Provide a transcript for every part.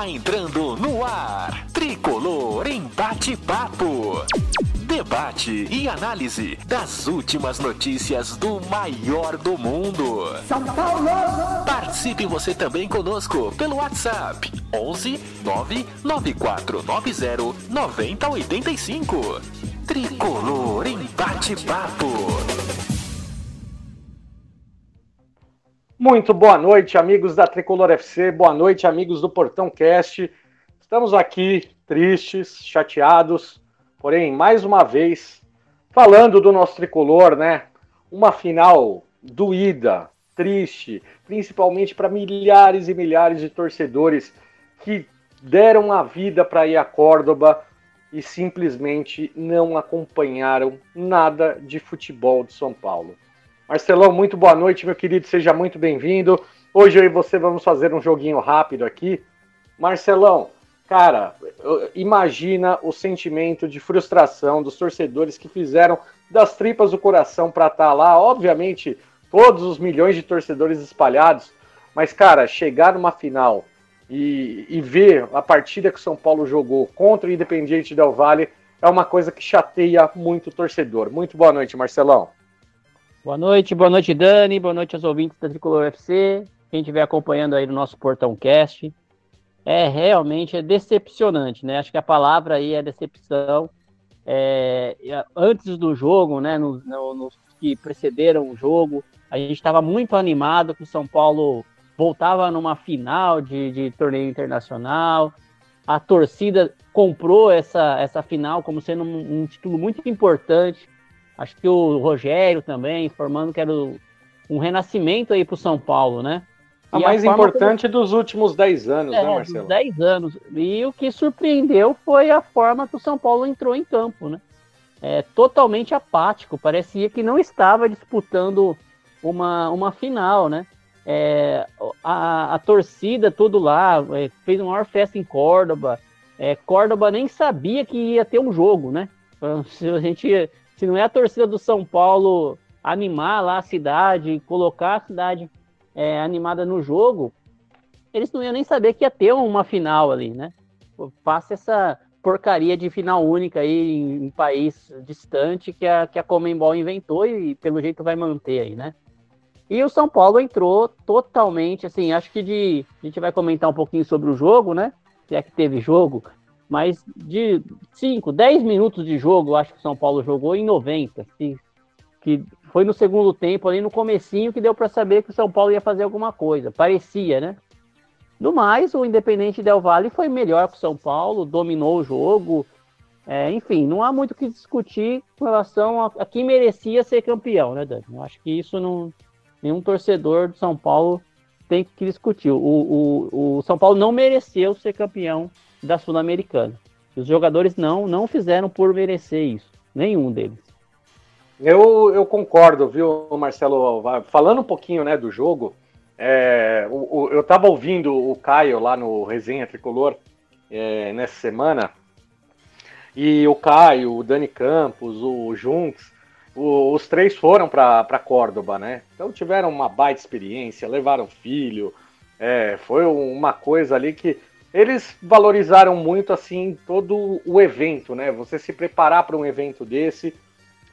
Está entrando no ar. Tricolor em bate-papo. Debate e análise das últimas notícias do maior do mundo. São Paulo! Participe você também conosco pelo WhatsApp 11 99490 9085. Tricolor em bate-papo. Muito boa noite, amigos da Tricolor FC, boa noite, amigos do Portão Cast. Estamos aqui tristes, chateados, porém, mais uma vez, falando do nosso tricolor, né? Uma final doída, triste, principalmente para milhares e milhares de torcedores que deram a vida para ir a Córdoba e simplesmente não acompanharam nada de futebol de São Paulo. Marcelão, muito boa noite, meu querido, seja muito bem-vindo. Hoje eu e você vamos fazer um joguinho rápido aqui. Marcelão, cara, imagina o sentimento de frustração dos torcedores que fizeram das tripas do coração para estar tá lá. Obviamente, todos os milhões de torcedores espalhados, mas, cara, chegar numa final e, e ver a partida que o São Paulo jogou contra o Independiente Del Valle é uma coisa que chateia muito o torcedor. Muito boa noite, Marcelão. Boa noite, boa noite, Dani, boa noite aos ouvintes da Tricolor UFC, quem estiver acompanhando aí no nosso Portão Cast. É realmente é decepcionante, né? Acho que a palavra aí é decepção. É, antes do jogo, né, nos no, no, que precederam o jogo, a gente estava muito animado que o São Paulo voltava numa final de, de torneio internacional. A torcida comprou essa, essa final como sendo um, um título muito importante Acho que o Rogério também, informando que era um renascimento aí para o São Paulo, né? A e mais a importante como... dos últimos 10 anos, é, né, Marcelo? 10 anos. E o que surpreendeu foi a forma que o São Paulo entrou em campo, né? É, totalmente apático, parecia que não estava disputando uma, uma final, né? É, a, a, torcida tudo lá, é, fez uma maior festa em Córdoba. É, Córdoba nem sabia que ia ter um jogo, né? Se a gente se não é a torcida do São Paulo animar lá a cidade, colocar a cidade é, animada no jogo, eles não iam nem saber que ia ter uma final ali, né? Passa essa porcaria de final única aí em um país distante que a, que a Comembol inventou e pelo jeito vai manter aí, né? E o São Paulo entrou totalmente, assim, acho que de. A gente vai comentar um pouquinho sobre o jogo, né? Se é que teve jogo, mas de 5, 10 minutos de jogo, eu acho que o São Paulo jogou em 90, que, que foi no segundo tempo, ali no comecinho, que deu para saber que o São Paulo ia fazer alguma coisa, parecia, né? Do mais, o Independente Del Valle foi melhor que o São Paulo, dominou o jogo, é, enfim, não há muito o que discutir com relação a, a quem merecia ser campeão, né, Dani? Eu acho que isso não, nenhum torcedor do São Paulo tem que discutir. O, o, o São Paulo não mereceu ser campeão da Sul-Americana. Os jogadores não, não fizeram por merecer isso, nenhum deles. Eu, eu concordo, viu, Marcelo? Falando um pouquinho né, do jogo, é, o, o, eu estava ouvindo o Caio lá no Resenha Tricolor é, nessa semana, e o Caio, o Dani Campos, o Junks, os três foram para Córdoba, né? Então tiveram uma baita experiência, levaram filho, é, foi uma coisa ali que eles valorizaram muito assim todo o evento, né? Você se preparar para um evento desse,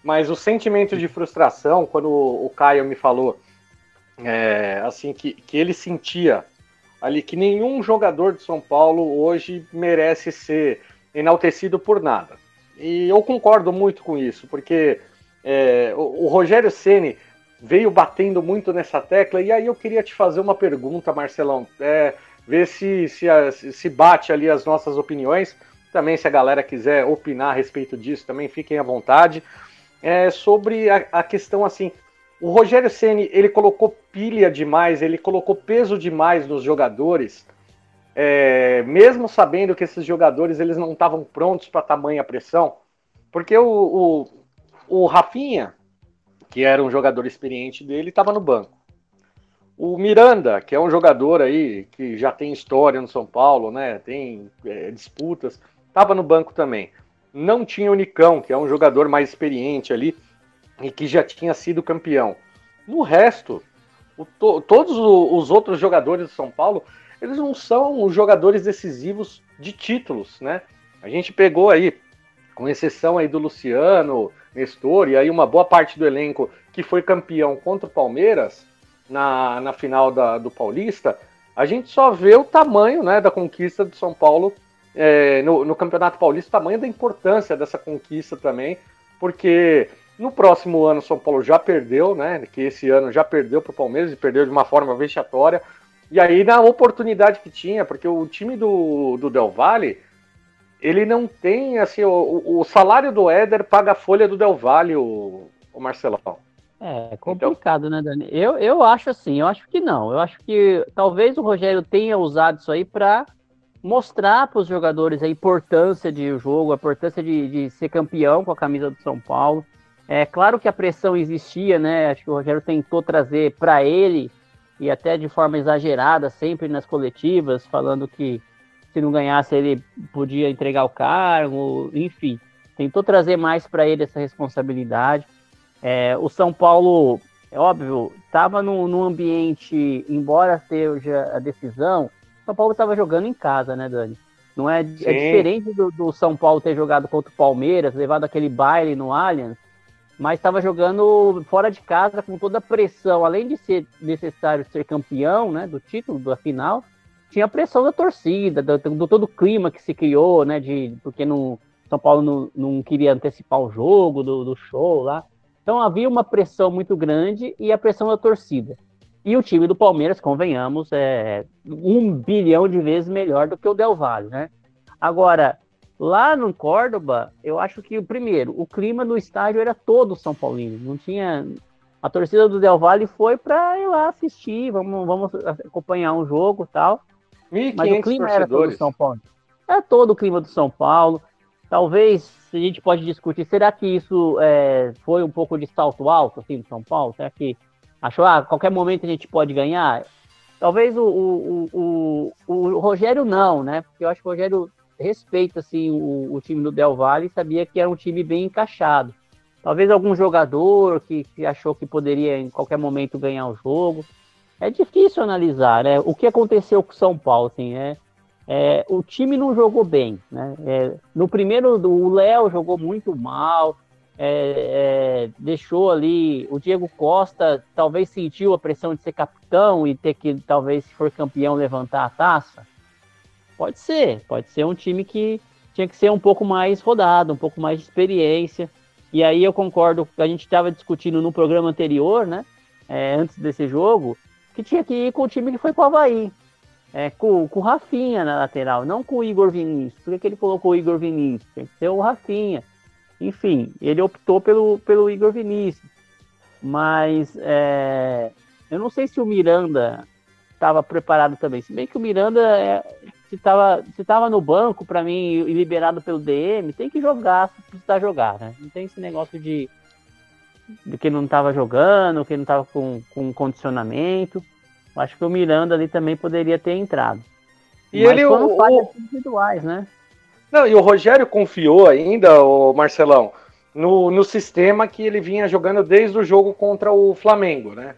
mas o sentimento de frustração, quando o Caio me falou é, assim que, que ele sentia ali que nenhum jogador de São Paulo hoje merece ser enaltecido por nada. E eu concordo muito com isso, porque é, o, o Rogério Ceni veio batendo muito nessa tecla, e aí eu queria te fazer uma pergunta, Marcelão. É, ver se, se, se bate ali as nossas opiniões. Também, se a galera quiser opinar a respeito disso, também fiquem à vontade. É, sobre a, a questão assim, o Rogério Ceni ele colocou pilha demais, ele colocou peso demais nos jogadores, é, mesmo sabendo que esses jogadores eles não estavam prontos para tamanha pressão, porque o, o, Rafinha, que era um jogador experiente dele, estava no banco. O Miranda, que é um jogador aí que já tem história no São Paulo, né? Tem é, disputas, estava no banco também. Não tinha o Nicão, que é um jogador mais experiente ali e que já tinha sido campeão. No resto, o, to, todos os outros jogadores do São Paulo, eles não são jogadores decisivos de títulos, né? A gente pegou aí, com exceção aí do Luciano, Nestor, e aí uma boa parte do elenco que foi campeão contra o Palmeiras na, na final da, do Paulista, a gente só vê o tamanho né, da conquista do São Paulo é, no, no Campeonato Paulista, o tamanho da importância dessa conquista também, porque no próximo ano o São Paulo já perdeu, né? Que esse ano já perdeu para o Palmeiras e perdeu de uma forma vexatória. E aí, na oportunidade que tinha, porque o time do, do Del Valle, ele não tem, assim, o, o salário do Éder paga a folha do Del Valle, o, o Marcelão. É, é complicado, então... né, Dani? Eu, eu acho assim, eu acho que não. Eu acho que talvez o Rogério tenha usado isso aí para mostrar para os jogadores a importância de jogo, a importância de, de ser campeão com a camisa do São Paulo. É claro que a pressão existia, né? Acho que o Rogério tentou trazer para ele e até de forma exagerada, sempre nas coletivas, falando que se não ganhasse ele podia entregar o cargo, enfim, tentou trazer mais para ele essa responsabilidade. É, o São Paulo, é óbvio, estava num, ambiente, embora seja a decisão, o São Paulo estava jogando em casa, né, Dani? Não é, é diferente do, do, São Paulo ter jogado contra o Palmeiras, levado aquele baile no Allianz, mas estava jogando fora de casa com toda a pressão, além de ser necessário ser campeão, né, do título da final, tinha a pressão da torcida, do, do todo o clima que se criou, né, de porque no São Paulo não, não queria antecipar o jogo do, do show lá, então havia uma pressão muito grande e a pressão da torcida. E o time do Palmeiras, convenhamos, é um bilhão de vezes melhor do que o Del Valle, né? Agora, Lá no Córdoba, eu acho que, primeiro, o clima do estádio era todo São Paulino. Não tinha. A torcida do Del Valle foi para ir lá assistir, vamos, vamos acompanhar um jogo tal. Mas o clima era todo São Paulo. É todo o clima do São Paulo. Talvez a gente pode discutir, será que isso é, foi um pouco de salto alto assim, do São Paulo? Será que achou, ah, a qualquer momento a gente pode ganhar? Talvez o, o, o, o, Rogério não, né? Porque eu acho que o Rogério respeita assim, o, o, time do Del Valle e sabia que era um time bem encaixado. Talvez algum jogador que, que, achou que poderia em qualquer momento ganhar o jogo. É difícil analisar, né? O que aconteceu com São Paulo, assim, é, é o time não jogou bem, né? É, no primeiro, o Léo jogou muito mal, é, é, deixou ali o Diego Costa talvez sentiu a pressão de ser capitão e ter que talvez se for campeão levantar a taça Pode ser, pode ser um time que tinha que ser um pouco mais rodado, um pouco mais de experiência. E aí eu concordo, a gente estava discutindo no programa anterior, né? É, antes desse jogo, que tinha que ir com o time que foi para o Havaí. É, com, com o Rafinha na lateral, não com o Igor Vinícius. Por que, que ele colocou o Igor Vinícius? Tem que ser o Rafinha. Enfim, ele optou pelo, pelo Igor Vinícius. Mas é, eu não sei se o Miranda estava preparado também. Se bem que o Miranda é, se estava se tava no banco para mim e liberado pelo DM, tem que jogar se precisar jogar, né? Não tem esse negócio de, de que não estava jogando, que não estava com, com condicionamento. Acho que o Miranda ali também poderia ter entrado. E Mas ele foram o, falhas individuais, né? Não, e o Rogério confiou ainda, o Marcelão, no, no sistema que ele vinha jogando desde o jogo contra o Flamengo, né?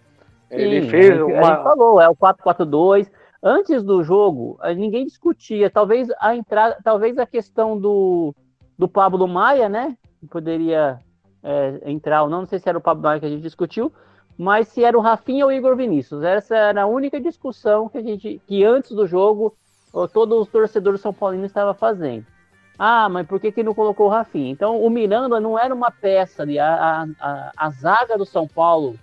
Ele Sim, fez uma. A gente falou, é o 4-4-2. Antes do jogo, ninguém discutia. Talvez a entrada, talvez a questão do, do Pablo Maia, né? Poderia é, entrar ou não. Não sei se era o Pablo Maia que a gente discutiu, mas se era o Rafinha ou o Igor Vinícius. Essa era a única discussão que a gente, que antes do jogo, todos os torcedores são paulinos estavam fazendo. Ah, mas por que, que não colocou o Rafinha? Então, o Miranda não era uma peça ali. A, a, a zaga do São Paulo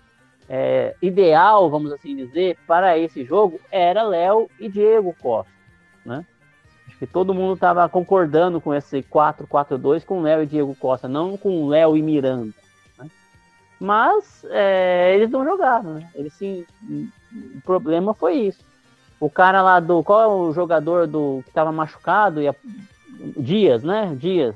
é, ideal, vamos assim dizer, para esse jogo era Léo e Diego Costa? Que todo mundo estava concordando com esse 4-4-2 com Léo e Diego Costa, não com Léo e Miranda. Né? Mas é, eles não jogaram, né? Eles sim, o problema foi isso. O cara lá do qual é o jogador do que estava machucado e a, Dias, né? Dias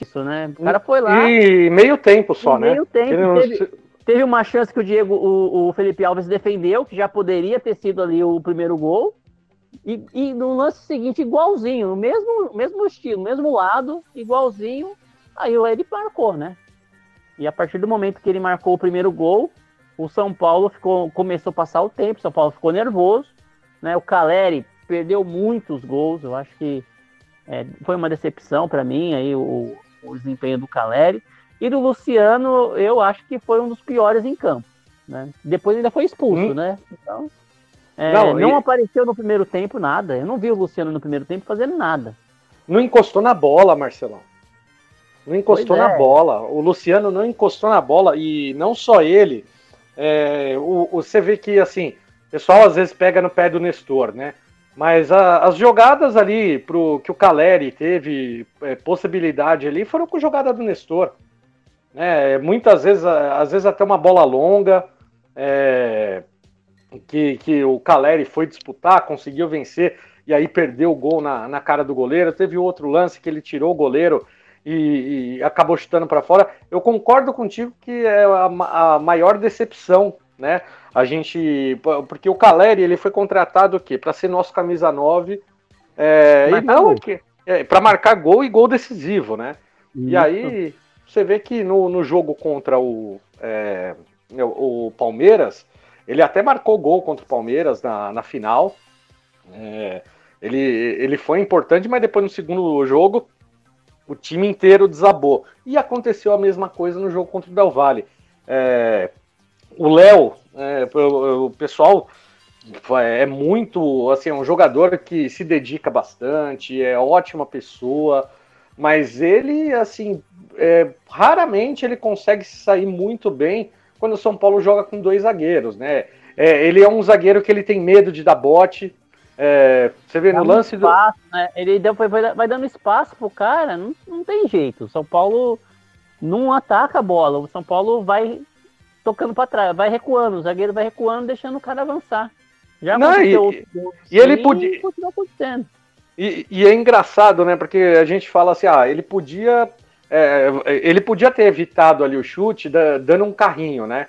isso, né? O cara foi lá. E meio tempo só, né? Meio tempo. Teve, teve, uma chance que o Diego, o, o, Felipe Alves defendeu, que já poderia ter sido ali o primeiro gol. E, e no lance seguinte, igualzinho, mesmo, mesmo estilo, mesmo lado, igualzinho. Aí ele marcou, né? E a partir do momento que ele marcou o primeiro gol, o São Paulo ficou, começou a passar o tempo, o São Paulo ficou nervoso, né? O Caleri perdeu muitos gols, eu acho que é, foi uma decepção para mim aí o, o, desempenho do Caleri. E do Luciano, eu acho que foi um dos piores em campo. Né? Depois ainda foi expulso, hum. né? Então, é, não, não e... apareceu no primeiro tempo nada. Eu não vi o Luciano no primeiro tempo fazendo nada. Não encostou na bola, Marcelão. Não encostou na é. bola. O Luciano não encostou na bola e não só ele. É, o, o, você vê que assim, o pessoal às vezes pega no pé do Nestor, né? Mas a, as jogadas ali pro que o Caleri teve é, possibilidade ali foram com jogada do Nestor. Né? Muitas vezes, às vezes até uma bola longa. É, que, que o Caleri foi disputar, conseguiu vencer e aí perdeu o gol na, na cara do goleiro. Teve outro lance que ele tirou o goleiro e, e acabou chutando para fora. Eu concordo contigo que é a, a, maior decepção, né? A gente. Porque o Caleri ele foi contratado o quê? Para ser nosso camisa 9 é, e não é, para marcar gol e gol decisivo, né? Isso. E aí você vê que no, no jogo contra o, é, o Palmeiras, ele até marcou gol contra o Palmeiras na, na final. É, ele, ele foi importante, mas depois no segundo jogo o time inteiro desabou. E aconteceu a mesma coisa no jogo contra o Del Valle. É, o Léo, é, o pessoal é muito, assim, é um jogador que se dedica bastante, é ótima pessoa, mas ele, assim, é, raramente ele consegue sair muito bem quando o São Paulo joga com dois zagueiros, né? É, ele é um zagueiro que ele tem medo de dar bote, é, você vê Dá no lance espaço, do. Né? Ele deu, vai, vai dando espaço pro cara, não, não tem jeito. O São Paulo não ataca a bola. O São Paulo vai tocando para trás, vai recuando. O zagueiro vai recuando, deixando o cara avançar. Já não, e, outro, e ele podia. E. E, e, é engraçado, né? Porque a gente fala assim, ah, ele podia. É, ele podia ter evitado ali o chute da, dando um carrinho, né?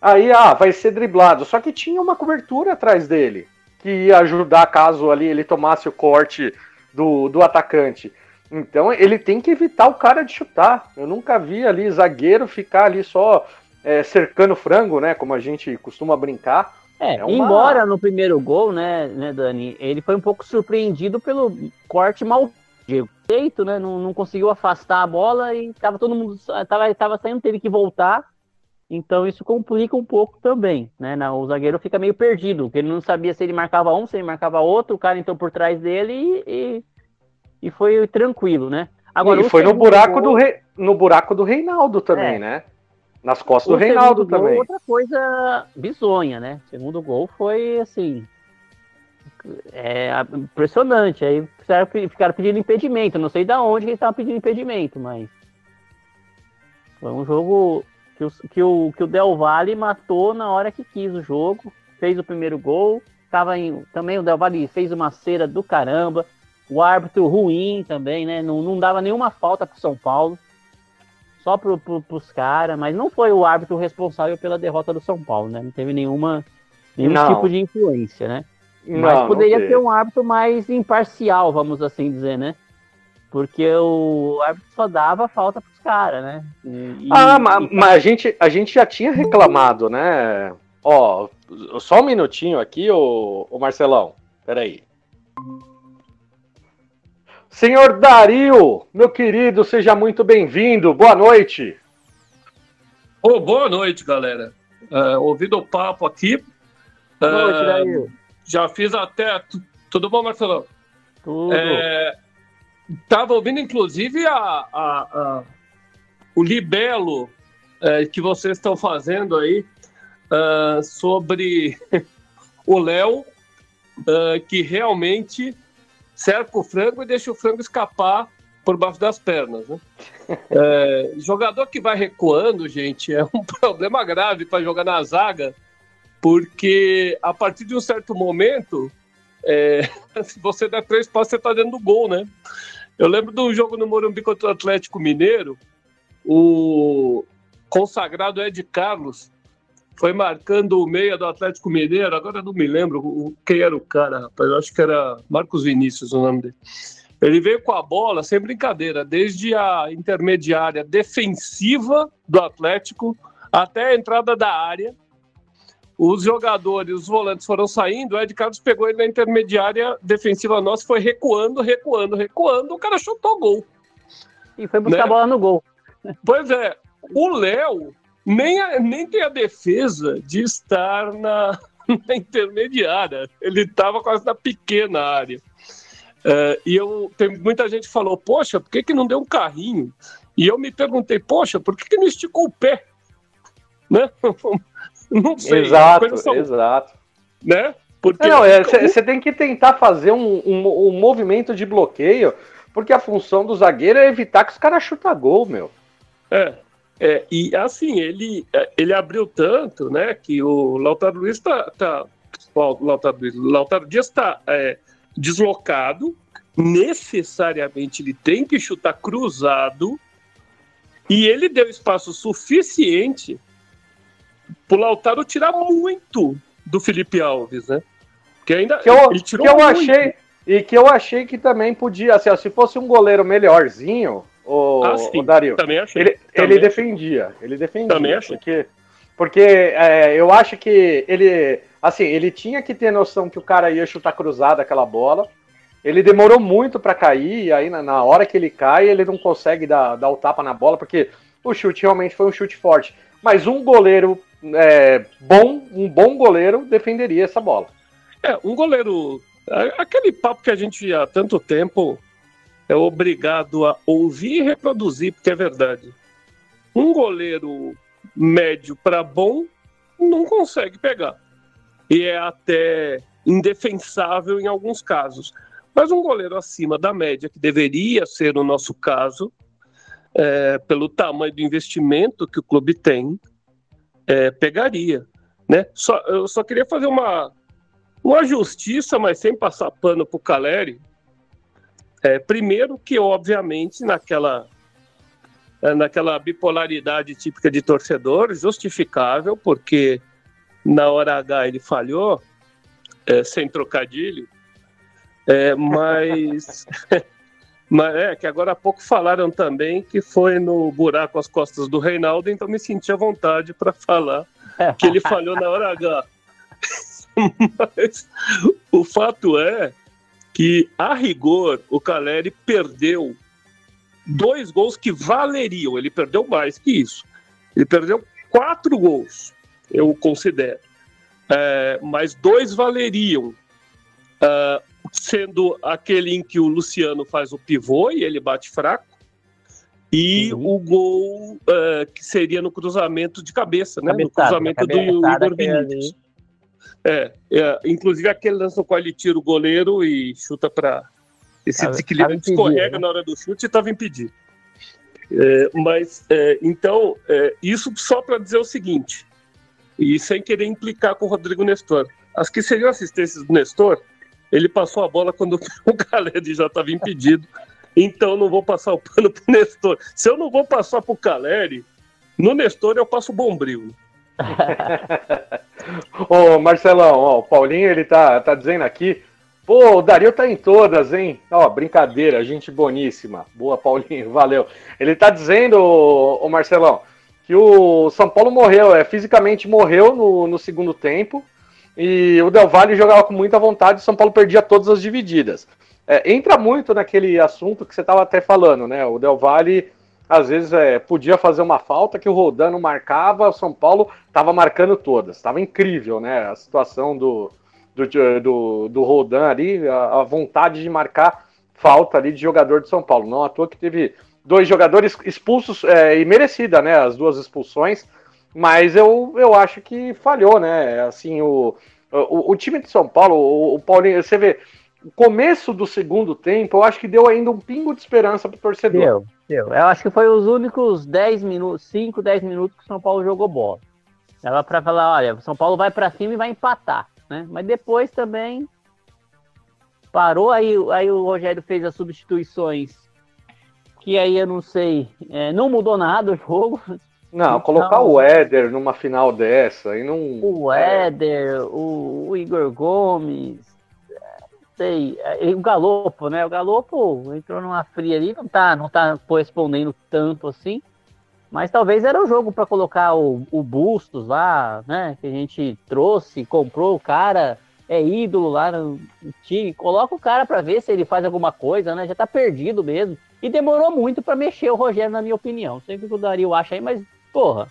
Aí, ah, vai ser driblado. Só que tinha uma cobertura atrás dele que ia ajudar caso ali ele tomasse o corte do, do atacante. Então ele tem que evitar o cara de chutar. Eu nunca vi ali zagueiro ficar ali só é, cercando frango, né? Como a gente costuma brincar. É, é uma... embora no primeiro gol, né, né, Dani, ele foi um pouco surpreendido pelo corte mal feito, né? Não, não conseguiu afastar a bola e tava todo mundo tava, tava saindo, teve que voltar então isso complica um pouco também, né? O zagueiro fica meio perdido, porque ele não sabia se ele marcava um, se ele marcava outro, o cara entrou por trás dele e, e foi tranquilo, né? Agora, e foi no buraco, gol... do Re... no buraco do Reinaldo também, é. né? Nas costas o do Reinaldo também. Gol, outra coisa bizonha, né? O segundo gol foi assim. É impressionante. Aí ficaram pedindo impedimento. Não sei de onde eles estavam pedindo impedimento, mas. Foi um jogo que o, que o, que o Del Valle matou na hora que quis o jogo, fez o primeiro gol, tava em, também o Del Valle fez uma cera do caramba, o árbitro ruim também, né? Não, não dava nenhuma falta pro São Paulo, só pro, pro, pros caras, mas não foi o árbitro responsável pela derrota do São Paulo, né? Não teve nenhuma, nenhum não. tipo de influência, né? Mas não, poderia não ter um árbitro mais imparcial, vamos assim dizer, né? Porque o árbitro só dava falta pros caras, né? E, ah, mas, mas a, gente, a gente já tinha reclamado, né? Ó, só um minutinho aqui, ô, ô Marcelão. Peraí. Senhor Dario, meu querido, seja muito bem-vindo. Boa noite. Oh, boa noite, galera. Uh, ouvindo o papo aqui. Boa noite, uh, Dario. Já fiz até. Tudo bom, Marcelão? Tudo. É, Estava ouvindo, inclusive, a, a, a o libelo é, que vocês estão fazendo aí uh, sobre o Léo, uh, que realmente cerca o frango e deixa o frango escapar por baixo das pernas. Né? É, jogador que vai recuando, gente, é um problema grave para jogar na zaga, porque a partir de um certo momento, é, se você der três passos, você está dentro do gol, né? Eu lembro um jogo no Morumbi contra o Atlético Mineiro, o consagrado Ed Carlos foi marcando o meia do Atlético Mineiro, agora não me lembro quem era o cara, rapaz, eu acho que era Marcos Vinícius o nome dele. Ele veio com a bola, sem brincadeira, desde a intermediária defensiva do Atlético até a entrada da área. Os jogadores, os volantes foram saindo, o Ed Carlos pegou ele na intermediária defensiva nossa, foi recuando, recuando, recuando, o cara chutou gol. E foi buscar né? a bola no gol. Pois é, o Léo nem, a, nem tem a defesa de estar na, na intermediária. Ele estava quase na pequena área. Uh, e eu tem muita gente falou, poxa, por que, que não deu um carrinho? E eu me perguntei, poxa, por que, que não esticou o pé? Né? não sei. Exato, são, exato. Né? Porque não, você é, tem que tentar fazer um, um, um, movimento de bloqueio, porque a função do zagueiro é evitar que os caras chutem gol, meu. É, é, e assim, ele, é, ele abriu tanto, né, que o Lautaro Luiz está. Tá, o Lautaro, Luiz, Lautaro Dias está é, deslocado, necessariamente ele tem que chutar cruzado, e ele deu espaço suficiente para o Lautaro tirar muito do Felipe Alves, né? Que ainda que eu, ele tirou que eu muito. achei e que eu achei que também podia, assim, se fosse um goleiro melhorzinho, o, ah, o Dario. Também achei. Ele, também ele defendia. Ele defendia. Também achei. Porque, porque é, eu acho que ele. Assim, ele tinha que ter noção que o cara ia chutar cruzada aquela bola. Ele demorou muito para cair, e aí na, na, hora que ele cai, ele não consegue dar, dar o tapa na bola, porque o chute realmente foi um chute forte. Mas um goleiro é, bom, um bom goleiro defenderia essa bola. É, um goleiro. Aquele papo que a gente há tanto tempo é obrigado a ouvir e reproduzir, porque é verdade. Um goleiro médio para bom não consegue pegar. E é até indefensável em alguns casos. Mas um goleiro acima da média, que deveria ser o nosso caso, é, pelo tamanho do investimento que o clube tem, é, pegaria. Né? Só, eu só queria fazer uma, uma justiça, mas sem passar pano para o Caleri, é, primeiro que, obviamente, naquela, é, naquela bipolaridade típica de torcedor, justificável, porque na hora H ele falhou, é, sem trocadilho, é, mas, mas é que agora há pouco falaram também que foi no buraco às costas do Reinaldo, então me senti à vontade para falar que ele falhou na hora H. mas o fato é que, a rigor, o Caleri perdeu dois gols que valeriam. Ele perdeu mais que isso. Ele perdeu quatro gols, eu considero. É, mas dois valeriam. É, sendo aquele em que o Luciano faz o pivô e ele bate fraco, e uhum. o gol é, que seria no cruzamento de cabeça, né? no cruzamento do Igor Vinícius. É, é, inclusive aquele lance no qual ele tira o goleiro e chuta para. Esse desequilíbrio escorrega né? na hora do chute e estava impedido. É, mas, é, então, é, isso só para dizer o seguinte, e sem querer implicar com o Rodrigo Nestor. As que seriam assistências do Nestor, ele passou a bola quando o Caleri já estava impedido. Então não vou passar o pano pro Nestor. Se eu não vou passar pro Caleri, no Nestor eu passo o bombril. Ô Marcelão, ó, o Paulinho ele tá, tá dizendo aqui. Pô, o Dario tá em todas, hein? Ó, brincadeira, gente boníssima. Boa, Paulinho, valeu. Ele tá dizendo, ô Marcelão, que o São Paulo morreu, é, fisicamente morreu no, no segundo tempo. E o Del Valle jogava com muita vontade o São Paulo perdia todas as divididas. É, entra muito naquele assunto que você estava até falando, né? O Del Valle às vezes é, podia fazer uma falta que o Rodano marcava, o São Paulo estava marcando todas. Estava incrível, né? A situação do, do, do, do Rodan ali, a, a, vontade de marcar falta ali de jogador de São Paulo. Não à toa que teve dois jogadores expulsos é, e merecida, né? As duas expulsões. Mas eu, eu acho que falhou, né? Assim, o, o, o time de São Paulo, o, o Paulinho, você vê, o começo do segundo tempo, eu acho que deu ainda um pingo de esperança para o torcedor. Deu, deu. Eu acho que foi os únicos 10 minutos, 5, 10 minutos que o São Paulo jogou bola. Ela para falar, olha, o São Paulo vai para cima e vai empatar, né? Mas depois também parou, aí, aí o Rogério fez as substituições que aí eu não sei, é, não mudou nada o jogo. Não, então, colocar o Éder numa final dessa e não. O Éder, o, o Igor Gomes, sei, o Galopo, né? O Galopo entrou numa fria ali, não tá, não tá correspondendo tanto assim. Mas talvez era o jogo para colocar o, o Bustos lá, né? Que a gente trouxe, comprou o cara, é ídolo lá no, time. Coloca o cara para ver se ele faz alguma coisa, né? Já tá perdido mesmo. E demorou muito para mexer o Rogério, na minha opinião. O que o Dario acha aí, mas, porra,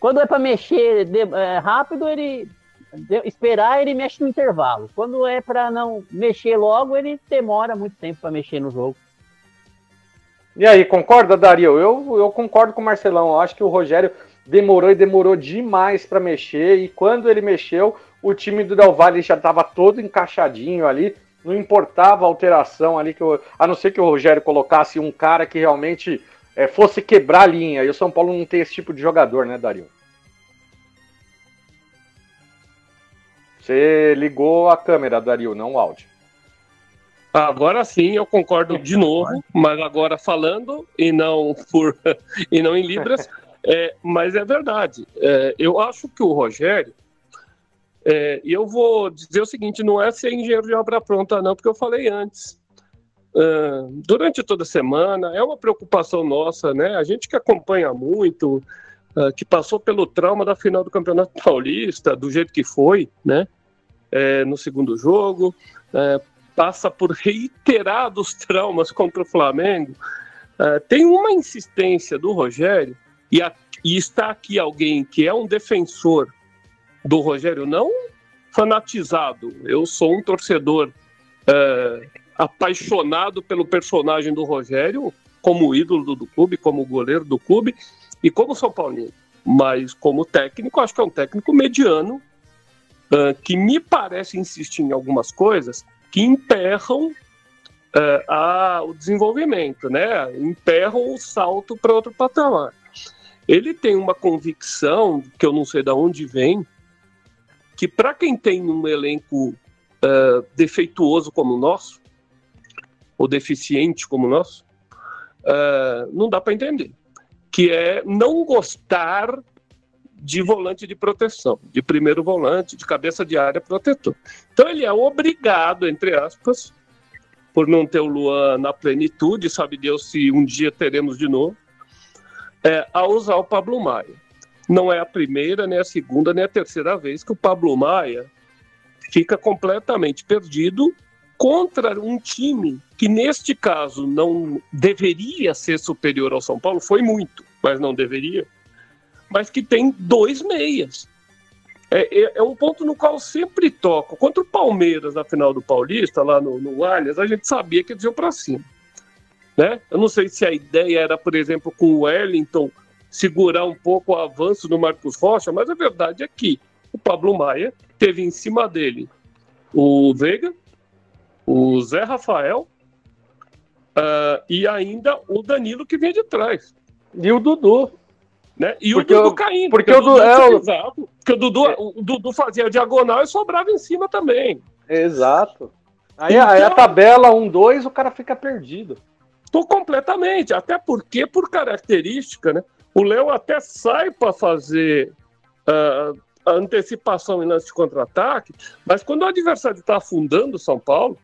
quando é para mexer de, é, rápido, ele. De, esperar, ele mexe no intervalo. Quando é para não mexer logo, ele demora muito tempo para mexer no jogo. E aí, concorda, Dario? Eu, eu concordo com o Marcelão. Eu acho que o Rogério demorou e demorou demais para mexer. E quando ele mexeu, o time do Del Valle já estava todo encaixadinho ali. Não importava a alteração ali, que eu, a não ser que o Rogério colocasse um cara que realmente é, fosse quebrar a linha. E o São Paulo não tem esse tipo de jogador, né, Dario? Você ligou a câmera, Dario, não o áudio. Agora sim, eu concordo de novo, mas agora falando e não por e não em libras. É, mas é verdade. É, eu acho que o Rogério é, e eu vou dizer o seguinte: não é ser engenheiro de obra pronta, não, porque eu falei antes. Uh, durante toda a semana, é uma preocupação nossa, né? A gente que acompanha muito, uh, que passou pelo trauma da final do Campeonato Paulista, do jeito que foi, né? É, no segundo jogo, é, passa por reiterados traumas contra o Flamengo. Uh, tem uma insistência do Rogério, e, a, e, está aqui alguém que é um defensor do Rogério, não fanatizado. Eu sou um torcedor uh, apaixonado pelo personagem do Rogério, como ídolo do, do clube, como goleiro do clube e como São Paulino. Mas como técnico, acho que é um técnico mediano, uh, que me parece insistir em algumas coisas que emperram uh, a, o desenvolvimento, né? Emperram o salto para outro patamar. Ele tem uma convicção, que eu não sei de onde vem, que para quem tem um elenco uh, defeituoso como o nosso, ou deficiente como nosso, uh, não dá para entender. Que é não gostar de volante de proteção, de primeiro volante, de cabeça de área protetor. Então ele é obrigado, entre aspas, por não ter o Luan na plenitude, sabe Deus se um dia teremos de novo, é, a usar o Pablo Maia. Não é a primeira, nem a segunda, nem a terceira vez que o Pablo Maia fica completamente perdido contra um time que, neste caso, não deveria ser superior ao São Paulo, foi muito, mas não deveria mas que tem dois meias. É, é, é, um ponto no qual sempre toco. Contra o Palmeiras na final do Paulista, lá no, no Allianz, a gente sabia que eles iam para cima. Né? Eu não sei se a ideia era, por exemplo, com o Wellington segurar um pouco o avanço do Marcos Rocha, mas a verdade é que o Pablo Maia teve em cima dele o Veiga, o Zé Rafael uh, e ainda o Danilo que vinha de trás. E o Dudu. Né? E porque o Dudu eu, caindo. Porque, porque o, Dudu, é o... porque o Dudu, é. o Dudu fazia diagonal e sobrava em cima também. Exato. Aí, então, aí a tabela 1-2, o cara fica perdido. Tô completamente. Até porque, por característica, né? O Léo até sai para fazer uh, a antecipação em lance de contra-ataque, mas quando o adversário está afundando o São Paulo,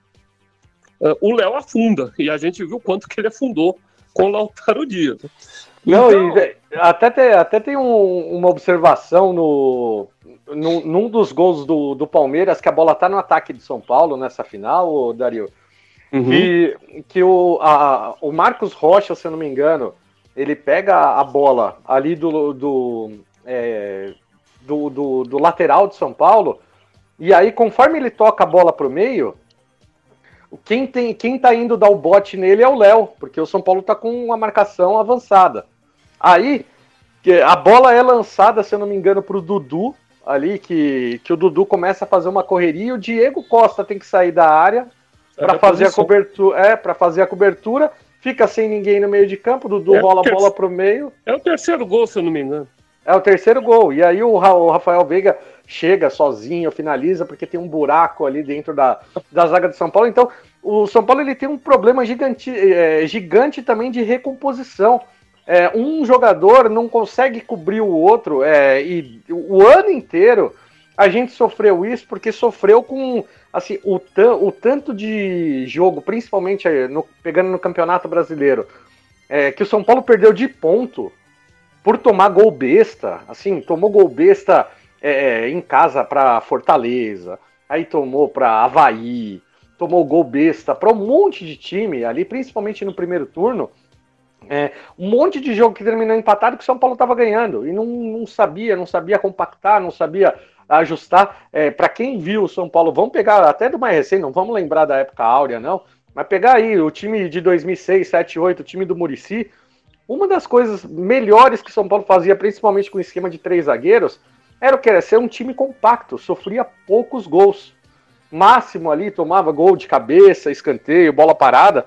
uh, o Léo afunda. E a gente viu quanto que ele afundou com o Lautaro Dias. Não, então... e, até, tem, até tem um, uma observação no, no, num dos gols do, do Palmeiras, que a bola tá no ataque de São Paulo nessa final, Dario. Uhum. Que, que o, a, o Marcos Rocha, se eu não me engano, ele pega a bola ali do, do, é, do, do, do, lateral de São Paulo, e aí, conforme ele toca a bola pro meio, quem, tem, quem tá indo dar o bote nele é o Léo, porque o São Paulo tá com uma marcação avançada. Aí, a bola é lançada, se eu não me engano, pro Dudu, ali, que, que o Dudu começa a fazer uma correria e o Diego Costa tem que sair da área para fazer a cobertura. É, para fazer a cobertura, fica sem ninguém no meio de campo, o Dudu é rola a bola pro meio. É o terceiro gol, se eu não me engano. É o terceiro gol. E aí o, o Rafael Veiga chega sozinho, finaliza, porque tem um buraco ali dentro da, da zaga de São Paulo. Então, o São Paulo ele tem um problema gigante, é, gigante também de recomposição. É, um jogador não consegue cobrir o outro é, e o ano inteiro a gente sofreu isso porque sofreu com assim o, o tanto de jogo, principalmente no, pegando no Campeonato Brasileiro, é, que o São Paulo perdeu de ponto por tomar gol besta. Assim, tomou gol besta é, em casa para Fortaleza, aí tomou para Havaí, tomou gol besta para um monte de time ali, principalmente no primeiro turno. É, um monte de jogo que terminou empatado que o São Paulo estava ganhando e não, não, sabia, não sabia compactar, não sabia ajustar. É, para quem viu o São Paulo, vamos pegar até do mais recente, não vamos lembrar da época áurea, não, mas pegar aí o time de 2006, 7, 8, o time do Murici. Uma das coisas melhores que o São Paulo fazia, principalmente com o esquema de três zagueiros, era o que? Era ser um time compacto, sofria poucos gols. Máximo ali, tomava gol de cabeça, escanteio, bola parada.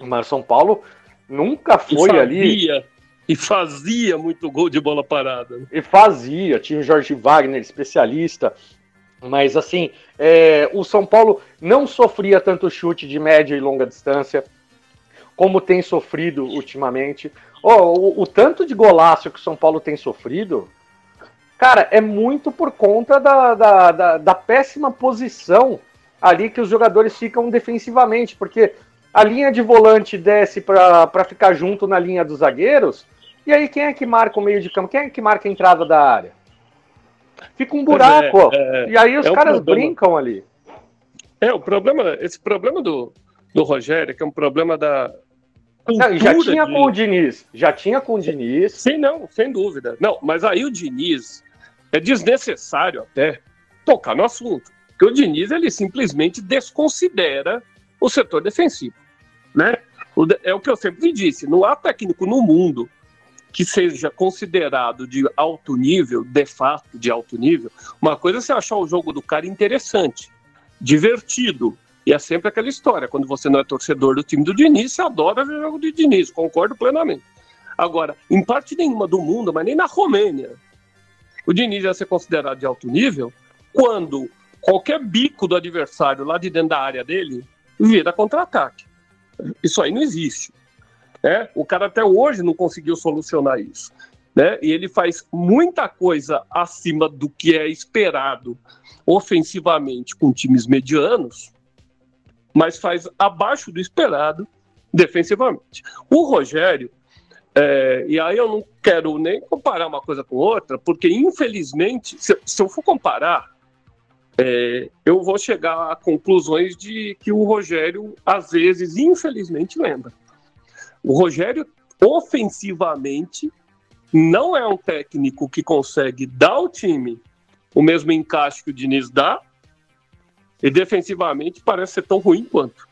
Mas São Paulo nunca foi e ali. E fazia muito gol de bola parada. E fazia, tinha o Jorge Wagner, especialista. Mas assim, é, o São Paulo não sofria tanto chute de média e longa distância como tem sofrido ultimamente. Oh, o, o, tanto de golaço que o São Paulo tem sofrido, cara, é muito por conta da, da, da, da péssima posição ali que os jogadores ficam defensivamente, porque a linha de volante desce para ficar junto na linha dos zagueiros, e aí quem é que marca o meio de campo? Quem é que marca a entrada da área? Fica um buraco. É, é, e aí os é caras brincam ali. É, o problema, esse problema do, do Rogério, que é um problema da. Não, já tinha de... com o Diniz. Já tinha com o Diniz. Sim, não, sem dúvida. Não, mas aí o Diniz é desnecessário até tocar no assunto. Porque o Diniz ele simplesmente desconsidera o setor defensivo. Né? É o que eu sempre disse: não há técnico no mundo que seja considerado de alto nível, de fato de alto nível, uma coisa é você achar o jogo do cara interessante, divertido. E é sempre aquela história, quando você não é torcedor do time do Diniz, você adora ver o jogo do Diniz, concordo plenamente. Agora, em parte nenhuma do mundo, mas nem na Romênia, o Diniz ia ser considerado de alto nível quando qualquer bico do adversário lá de dentro da área dele vira contra-ataque. Isso aí não existe. Né? O cara até hoje não conseguiu solucionar isso. Né? E ele faz muita coisa acima do que é esperado ofensivamente com times medianos, mas faz abaixo do esperado defensivamente. O Rogério, é, e aí eu não quero nem comparar uma coisa com outra, porque infelizmente, se, se eu for comparar, é, eu vou chegar a conclusões de que o Rogério, às vezes, infelizmente, lembra. O Rogério, ofensivamente, não é um técnico que consegue dar ao time o mesmo encaixe que o Diniz dá, e defensivamente parece ser tão ruim quanto.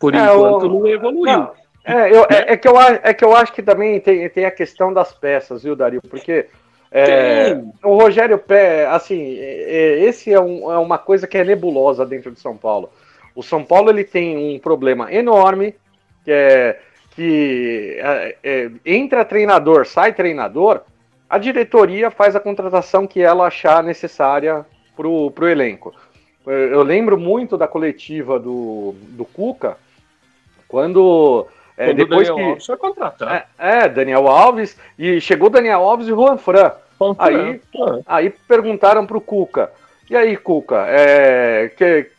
Por é, enquanto, não evoluiu. Não, é, eu, é, é, que eu, é que eu acho que também tem, tem a questão das peças, viu, Dario? Porque é, o Rogério Pé, assim, é, é, esse é, um, é uma coisa que é nebulosa dentro de São Paulo. O São Paulo ele tem um problema enorme que é que é, é, entra treinador, sai treinador, a diretoria faz a contratação que ela achar necessária para o elenco. Eu lembro muito da coletiva do, do Cuca, quando. É, depois Daniel que, Alves foi contratado. É, é, Daniel Alves, e chegou Daniel Alves e Juan Fran. Aí, aí perguntaram para o Cuca, e aí, Cuca, é, que,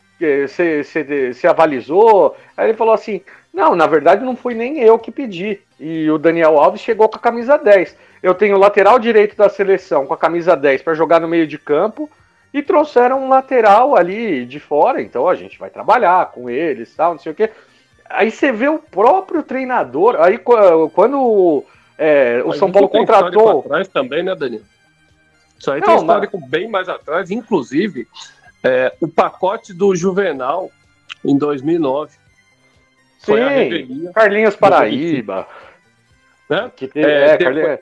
você avalizou? Aí ele falou assim: não, na verdade não fui nem eu que pedi. E o Daniel Alves chegou com a camisa 10. Eu tenho o lateral direito da seleção com a camisa 10 para jogar no meio de campo e trouxeram um lateral ali de fora, então a gente vai trabalhar com eles, tal, não sei o quê. Aí você vê o próprio treinador, aí quando é, o São Paulo contratou. Atrás também, né, Daniel? Isso aí não, tem um histórico mas... bem mais atrás, inclusive é, o pacote do Juvenal em 2009. Foi Sim, Carlinhos Paraíba. Né? Que tem, é, é, Carlinhos...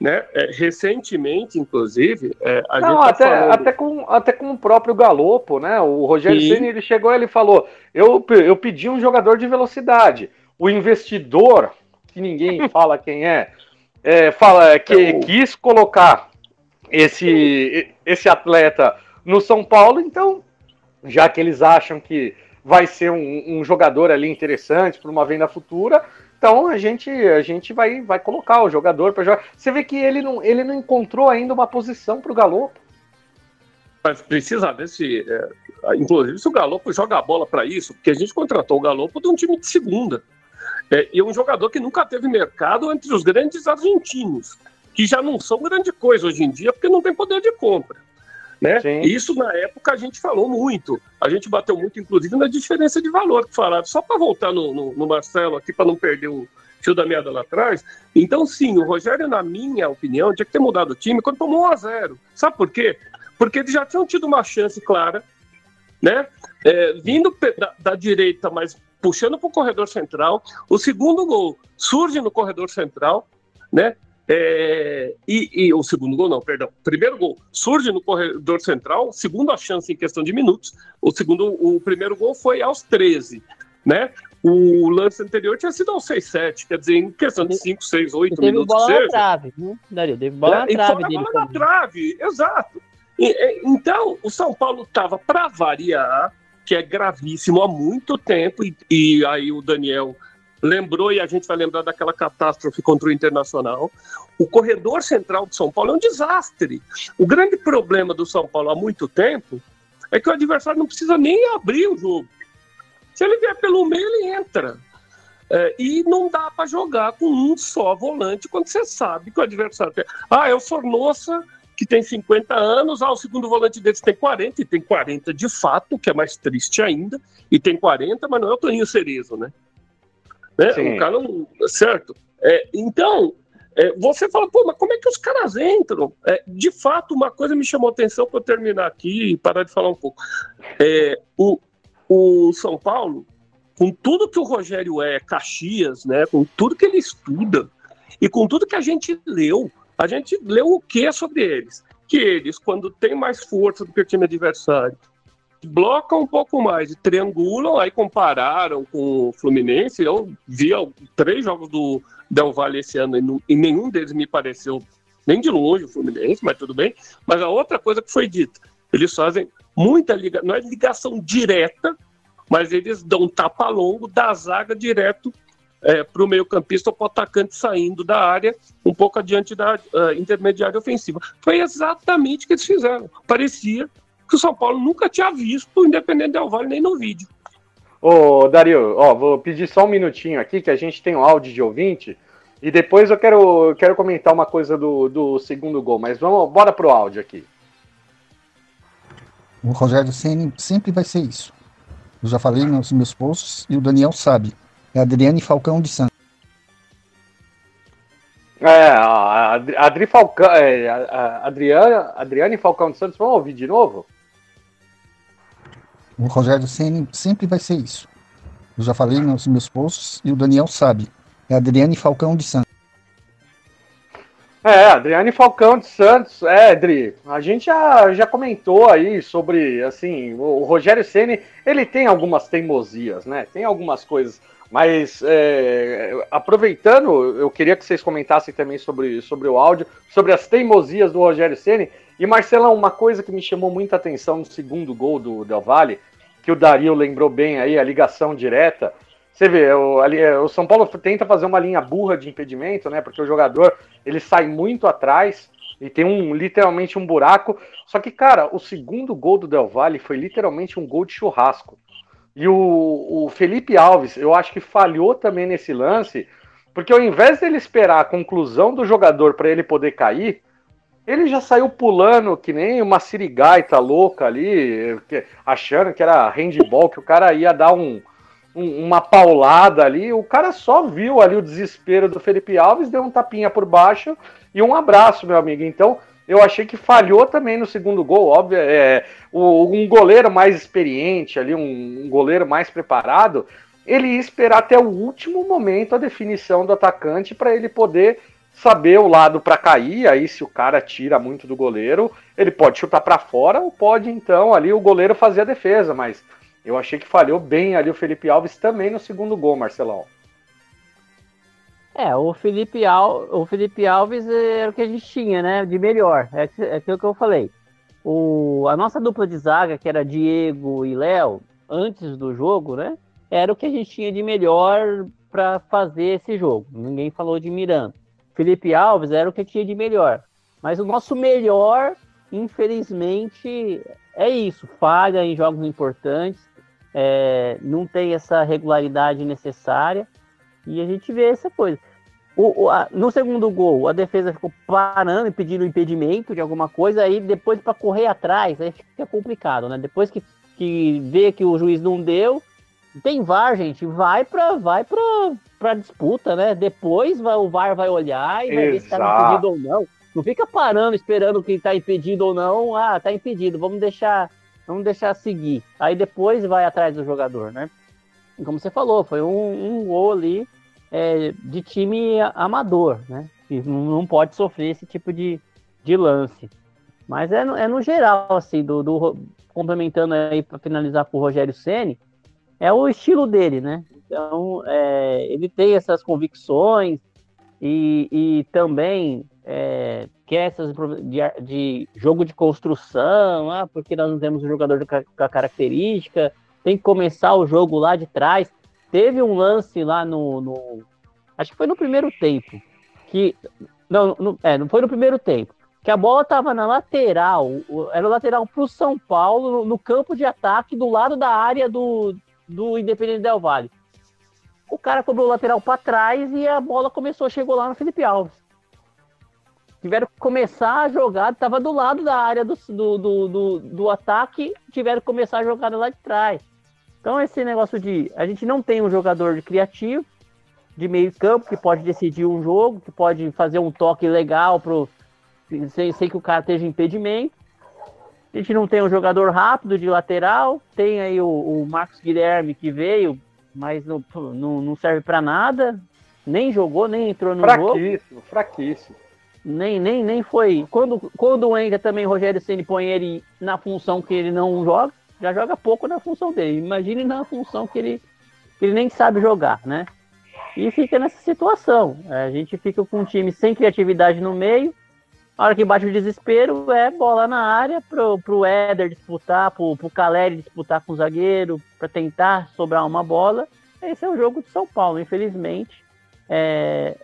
né? É, recentemente, inclusive, é, a Não, gente tá até, falando... até, com, até com o próprio Galopo, né? O Rogério e... Ceni ele chegou e ele falou: eu, eu pedi um jogador de velocidade. O investidor, que ninguém fala quem é, é fala que é quis colocar esse, esse atleta no São Paulo, então, já que eles acham que vai ser um, um jogador ali interessante para uma venda futura. Então a gente, a gente vai, vai colocar o jogador para jogar. Você vê que ele não, ele não encontrou ainda uma posição para o Galopo. Mas precisa ver se. É, inclusive, se o Galopo joga a bola para isso, porque a gente contratou o Galopo de um time de segunda. É, e é um jogador que nunca teve mercado entre os grandes argentinos, que já não são grande coisa hoje em dia, porque não tem poder de compra. Né? Isso na época a gente falou muito. A gente bateu muito, inclusive, na diferença de valor que falaram. Só para voltar no, no, no, Marcelo aqui, para não perder o fio da meada lá atrás. Então, sim, o Rogério, na minha opinião, tinha que ter mudado o time quando tomou 1 a 0 Sabe por quê? Porque eles já tinham tido uma chance clara, né? É, vindo da, da direita, mas puxando para o corredor central. O segundo gol surge no corredor central, né? É, e, e, o segundo gol, não, perdão. Primeiro gol surge no corredor central, segunda chance em questão de minutos. O segundo, o primeiro gol foi aos 13, né? O lance anterior tinha sido aos 6, 7, quer dizer, em questão de 5, 6, 8 teve minutos. Bola seja, na trave? Dario, teve bola é, na trave dele. Bola na trave, exato. E, então, o São Paulo estava para variar, que é gravíssimo há muito tempo, e, e aí o Daniel lembrou e a gente vai lembrar daquela catástrofe contra o Internacional. O corredor central de São Paulo é um desastre. O grande problema do São Paulo há muito tempo é que o adversário não precisa nem abrir o jogo. Se ele vier pelo meio, ele entra. É, e não dá para jogar com um só volante quando você sabe que o adversário tem. Ah, é o Sornossa que tem 50 anos, ah, o segundo volante deles tem 40, e tem 40 de fato, que é mais triste ainda, e tem 40, mas não é o Toninho Cerezo, né? Né? O cara não. Certo? É, então, é, você fala, pô, mas como é que os caras entram? É, de fato, uma coisa me chamou a atenção para eu terminar aqui e parar de falar um pouco. É, o, o São Paulo, com tudo que o Rogério é, Caxias, né, com tudo que ele estuda e com tudo que a gente leu, a gente leu o que sobre eles? Que eles, quando têm mais força do que o time adversário, blocam um pouco mais triangulam, aí compararam com o Fluminense. Eu vi três jogos do Del Valle esse ano e, e nenhum deles me pareceu nem de longe o Fluminense, mas tudo bem. Mas a outra coisa que foi dita, eles fazem muita ligação, não é ligação direta, mas eles dão um tapa longo da zaga direto é, para o meio-campista ou para o atacante saindo da área, um pouco adiante da uh, intermediária ofensiva. Foi exatamente o que eles fizeram. Parecia que o São Paulo nunca tinha visto o Independente Del Vale nem no vídeo. Ô, Dario, ó, vou pedir só um minutinho aqui, que a gente tem um áudio de ouvinte, e depois eu quero, quero comentar uma coisa do, do segundo gol, mas vamos, bora pro áudio aqui. O Rogério Senna sempre vai ser isso. Eu já falei nos meus posts e o Daniel sabe. É Adriane Falcão de Santos. É, a Adri Falcão, é, a Adriana, Adriane Falcão de Santos, vamos ouvir de novo? O Rogério Senna sempre vai ser isso. Eu já falei nos meus posts e o Daniel sabe. É Adriane Falcão de Santos. É, Adriane Falcão de Santos, é, Adri, a gente já, já comentou aí sobre, assim, o, o Rogério Ceni ele tem algumas teimosias, né? Tem algumas coisas, mas é, aproveitando, eu queria que vocês comentassem também sobre, sobre o áudio, sobre as teimosias do Rogério Ceni e Marcelão, uma coisa que me chamou muita atenção no segundo gol do Del Valle, que o Dario lembrou bem aí, a ligação direta, você vê, o, ali, é, o São Paulo tenta fazer uma linha burra de impedimento, né? Porque o jogador ele sai muito atrás e tem um literalmente um buraco. Só que, cara, o segundo gol do Del Valle foi literalmente um gol de churrasco. E o, o Felipe Alves, eu acho que falhou também nesse lance, porque ao invés dele esperar a conclusão do jogador para ele poder cair, ele já saiu pulando que nem uma sirigaita louca ali, achando que era handball, que o cara ia dar um, uma paulada ali, o cara só viu ali o desespero do Felipe Alves, deu um tapinha por baixo e um abraço, meu amigo. Então, eu achei que falhou também no segundo gol, óbvio. É, o, um goleiro mais experiente ali, um, um goleiro mais preparado, ele ia esperar até o último momento a definição do atacante para ele poder saber o lado para cair. Aí, se o cara tira muito do goleiro, ele pode chutar para fora ou pode então ali o goleiro fazer a defesa, mas eu achei que falhou bem ali o Felipe Alves também no segundo gol, Marcelão. É, o Felipe, Al... o Felipe Alves era o que a gente tinha, né? De melhor. É, é aquilo que eu falei. O... A nossa dupla de zaga, que era Diego e Léo, antes do jogo, né? Era o que a gente tinha de melhor para fazer esse jogo. Ninguém falou de Miranda. Felipe Alves era o que tinha de melhor. Mas o nosso melhor, infelizmente, é isso. Falha em jogos importantes, é, não tem essa regularidade necessária. E a gente vê essa coisa. O, o, a, no segundo gol, a defesa ficou parando e pedindo impedimento de alguma coisa, aí depois para correr atrás, aí fica complicado, né? Depois que, que vê que o juiz não deu, tem VAR, gente, vai para vai pra, pra disputa, né? Depois vai, o VAR vai olhar e vai ver se tá impedido ou não. Não fica parando, esperando quem tá impedido ou não. Ah, tá impedido, vamos deixar, vamos deixar seguir. Aí depois vai atrás do jogador, né? E como você falou, foi um, um gol ali é, de time amador, né? Que não pode sofrer esse tipo de, de lance. Mas é no, é no geral, assim, do, do complementando aí para finalizar com o Rogério Ceni, é o estilo dele, né? Então, é, ele tem essas convicções e, e também é, quer essas de, de, jogo de construção, ah, porque nós não temos um jogador com a característica, tem que começar o jogo lá de trás. Teve um lance lá no, no acho que foi no primeiro tempo, que não, no, é, não foi no primeiro tempo, que a bola estava na lateral, era lateral para o São Paulo, no, no, campo de ataque, do lado da área do, do Independente Del Vale. O cara cobrou o lateral para trás e a bola começou, chegou lá no Felipe Alves. Tiveram que começar a jogada, estava do lado da área do, do, do, do, do ataque, tiveram que começar a jogada lá de trás. Então, esse negócio de. A gente não tem um jogador criativo, de meio campo, que pode decidir um jogo, que pode fazer um toque legal pro, sem, sem que o cara esteja impedimento. A gente não tem um jogador rápido de lateral, tem aí o, o Marcos Guilherme que veio, mas não, não, não serve para nada, nem jogou, nem entrou no fraquíssimo, jogo. Fraquíssimo, fraquíssimo. Nem, nem, nem foi. Quando, quando entra também o Rogério Ceni põe ele na função que ele não joga, já joga pouco na função dele. Imagine na função que ele, que ele nem sabe jogar, né? E fica nessa situação. A gente fica com um time sem criatividade no meio. A hora que bate o desespero é bola na área pro, pro Éder disputar, pro, pro Caleri disputar com o zagueiro, para tentar sobrar uma bola. Esse é o jogo de São Paulo, infelizmente. É,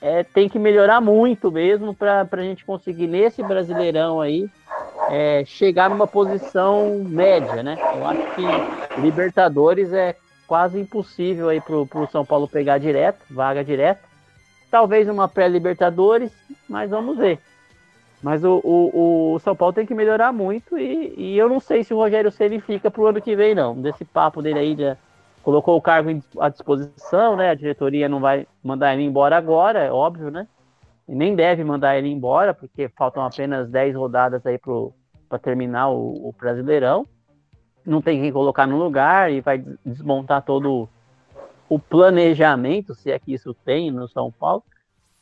é, tem que melhorar muito mesmo para a gente conseguir nesse brasileirão aí é, chegar numa posição média, né? Eu acho que Libertadores é quase impossível aí pro, pro São Paulo pegar direto, vaga direto. Talvez uma pré-Libertadores, mas vamos ver. Mas o, o, o, São Paulo tem que melhorar muito e, e eu não sei se o Rogério Ceni fica pro ano que vem, não. Desse papo dele aí, de, colocou o cargo à disposição, né? A diretoria não vai mandar ele embora agora, é óbvio, né? E nem deve mandar ele embora, porque faltam apenas 10 rodadas aí para terminar o, o, Brasileirão. Não tem quem colocar no lugar e vai desmontar todo o planejamento, se é que isso tem no São Paulo.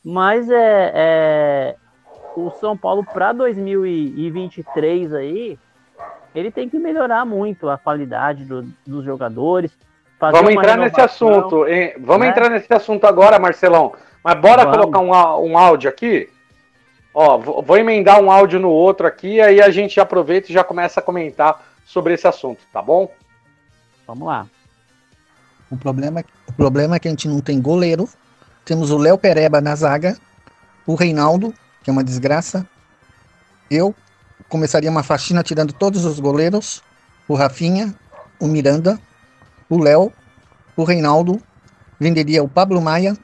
Mas é, é o São Paulo para 2023 aí, ele tem que melhorar muito a qualidade do, dos jogadores. Vamos entrar nesse assunto. Hein? Vamos né? entrar nesse assunto agora, Marcelão. Mas bora Vamos. colocar um, um áudio aqui Ó, vou emendar um áudio no outro aqui, aí a gente aproveita e já começa a comentar sobre esse assunto, tá bom? Vamos lá. O problema, o problema é que a gente não tem goleiro. Temos o Léo Pereba na zaga, o Reinaldo, que é uma desgraça. Eu começaria uma faxina tirando todos os goleiros, o Rafinha, o Miranda, o Léo, o Reinaldo, venderia o Pablo Maia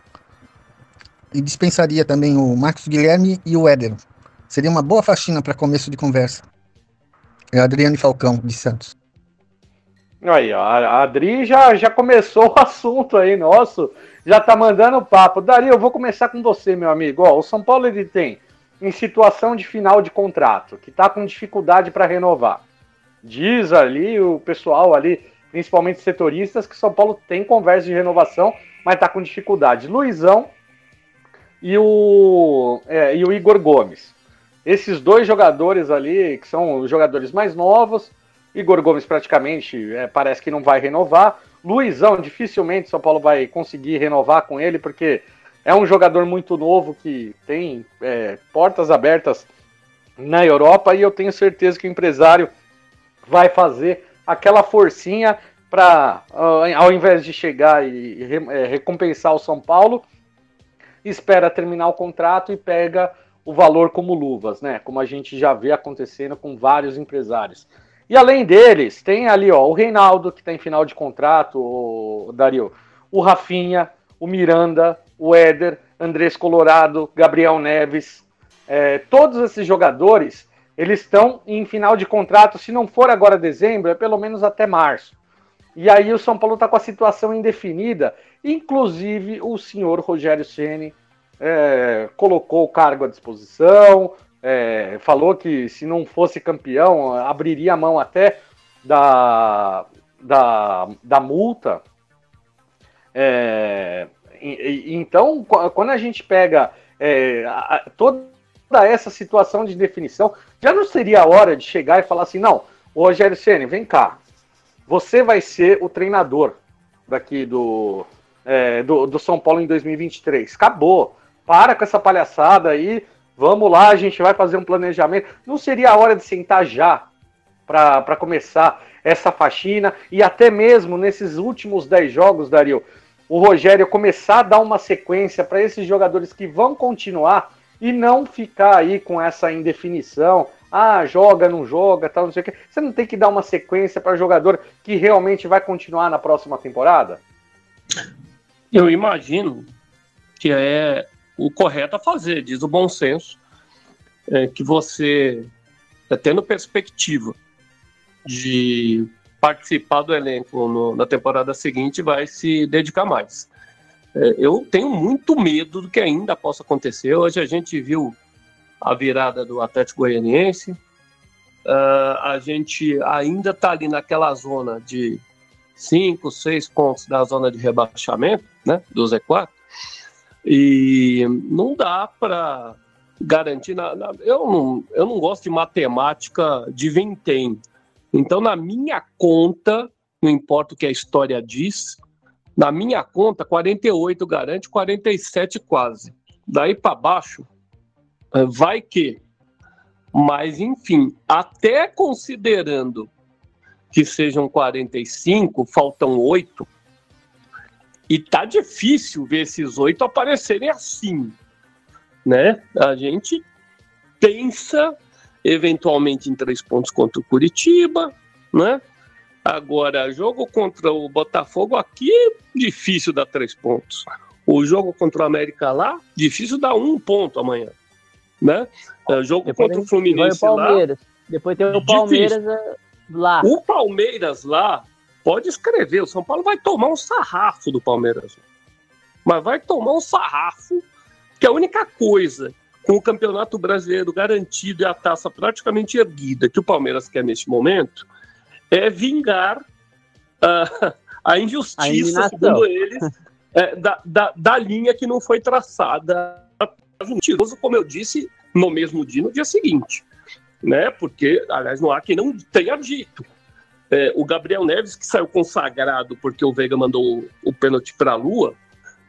e dispensaria também o Marcos Guilherme e o Éder. Seria uma boa faxina para começo de conversa. É Adriane Falcão, de Santos. Aí, a Adri já, já começou o assunto aí, nosso. Já tá mandando papo. Daria, eu vou começar com você, meu amigo. Ó, o São Paulo ele tem em situação de final de contrato, que tá com dificuldade para renovar. Diz ali o pessoal ali, principalmente setoristas, que São Paulo tem conversa de renovação, mas tá com dificuldade. Luizão e o, é, e o Igor Gomes. Esses dois jogadores ali, que são os jogadores mais novos, Igor Gomes praticamente é, parece que não vai renovar. Luizão, dificilmente São Paulo vai conseguir renovar com ele, porque é um jogador muito novo que tem é, portas abertas na Europa e eu tenho certeza que o empresário vai fazer aquela forcinha para, uh, ao invés de chegar e, e é, recompensar o São Paulo, espera terminar o contrato e pega o valor como luvas, né? Como a gente já vê acontecendo com vários empresários. E além deles, tem ali ó, o Reinaldo, que está em final de contrato, o Dario, o Rafinha, o Miranda, o Éder, Andrés Colorado, Gabriel Neves. É, todos esses jogadores, eles estão em final de contrato, se não for agora dezembro, é pelo menos até março. E aí o São Paulo está com a situação indefinida, inclusive o senhor Rogério Ceni é, colocou o cargo à disposição, é, falou que se não fosse campeão, abriria a mão até da, da, da multa. É, e, então, quando a gente pega é, toda essa situação de definição, já não seria a hora de chegar e falar assim: não, o Rogério Ceni, vem cá, você vai ser o treinador daqui do, é, do, do São Paulo em 2023. Acabou. Para com essa palhaçada aí. Vamos lá, a gente vai fazer um planejamento. Não seria a hora de sentar já para começar essa faxina e até mesmo nesses últimos 10 jogos, Dario, o Rogério começar a dar uma sequência para esses jogadores que vão continuar e não ficar aí com essa indefinição. Ah, joga, não joga, tal, não sei o quê. Você não tem que dar uma sequência para jogador que realmente vai continuar na próxima temporada? Eu imagino que é o correto a fazer, diz o bom senso, é que você, tá tendo perspectiva de participar do elenco no, na temporada seguinte, vai se dedicar mais. É, eu tenho muito medo do que ainda possa acontecer. Hoje a gente viu a virada do Atlético Goianiense, uh, a gente ainda está ali naquela zona de 5, 6 pontos da zona de rebaixamento, né, do Z4, e não dá para garantir. Na, na, eu, não, eu não gosto de matemática de vintém. Então, na minha conta, não importa o que a história diz, na minha conta, 48 garante, 47 quase. Daí para baixo, vai que. Mas, enfim, até considerando que sejam 45, faltam oito, e tá difícil ver esses oito aparecerem assim, né? A gente pensa eventualmente em três pontos contra o Curitiba, né? Agora, jogo contra o Botafogo aqui, difícil dar três pontos. O jogo contra o América lá, difícil dar um ponto amanhã, né? O jogo Depois contra o Fluminense o Palmeiras. lá. Depois tem o Palmeiras difícil. Eh, lá. O Palmeiras lá Pode escrever, o São Paulo vai tomar um sarrafo do Palmeiras. Mas vai tomar um sarrafo, que a única coisa com o Campeonato Brasileiro garantido e a taça praticamente erguida que o Palmeiras quer neste momento é vingar uh, a injustiça, a segundo eles, é, da, da, da, linha que não foi traçada. Mentiroso, como eu disse, no mesmo dia, no dia seguinte. Né? Porque, aliás, não há quem não tenha dito. É, o Gabriel Neves, que saiu consagrado porque o Veiga mandou o, pênalti para a Lua,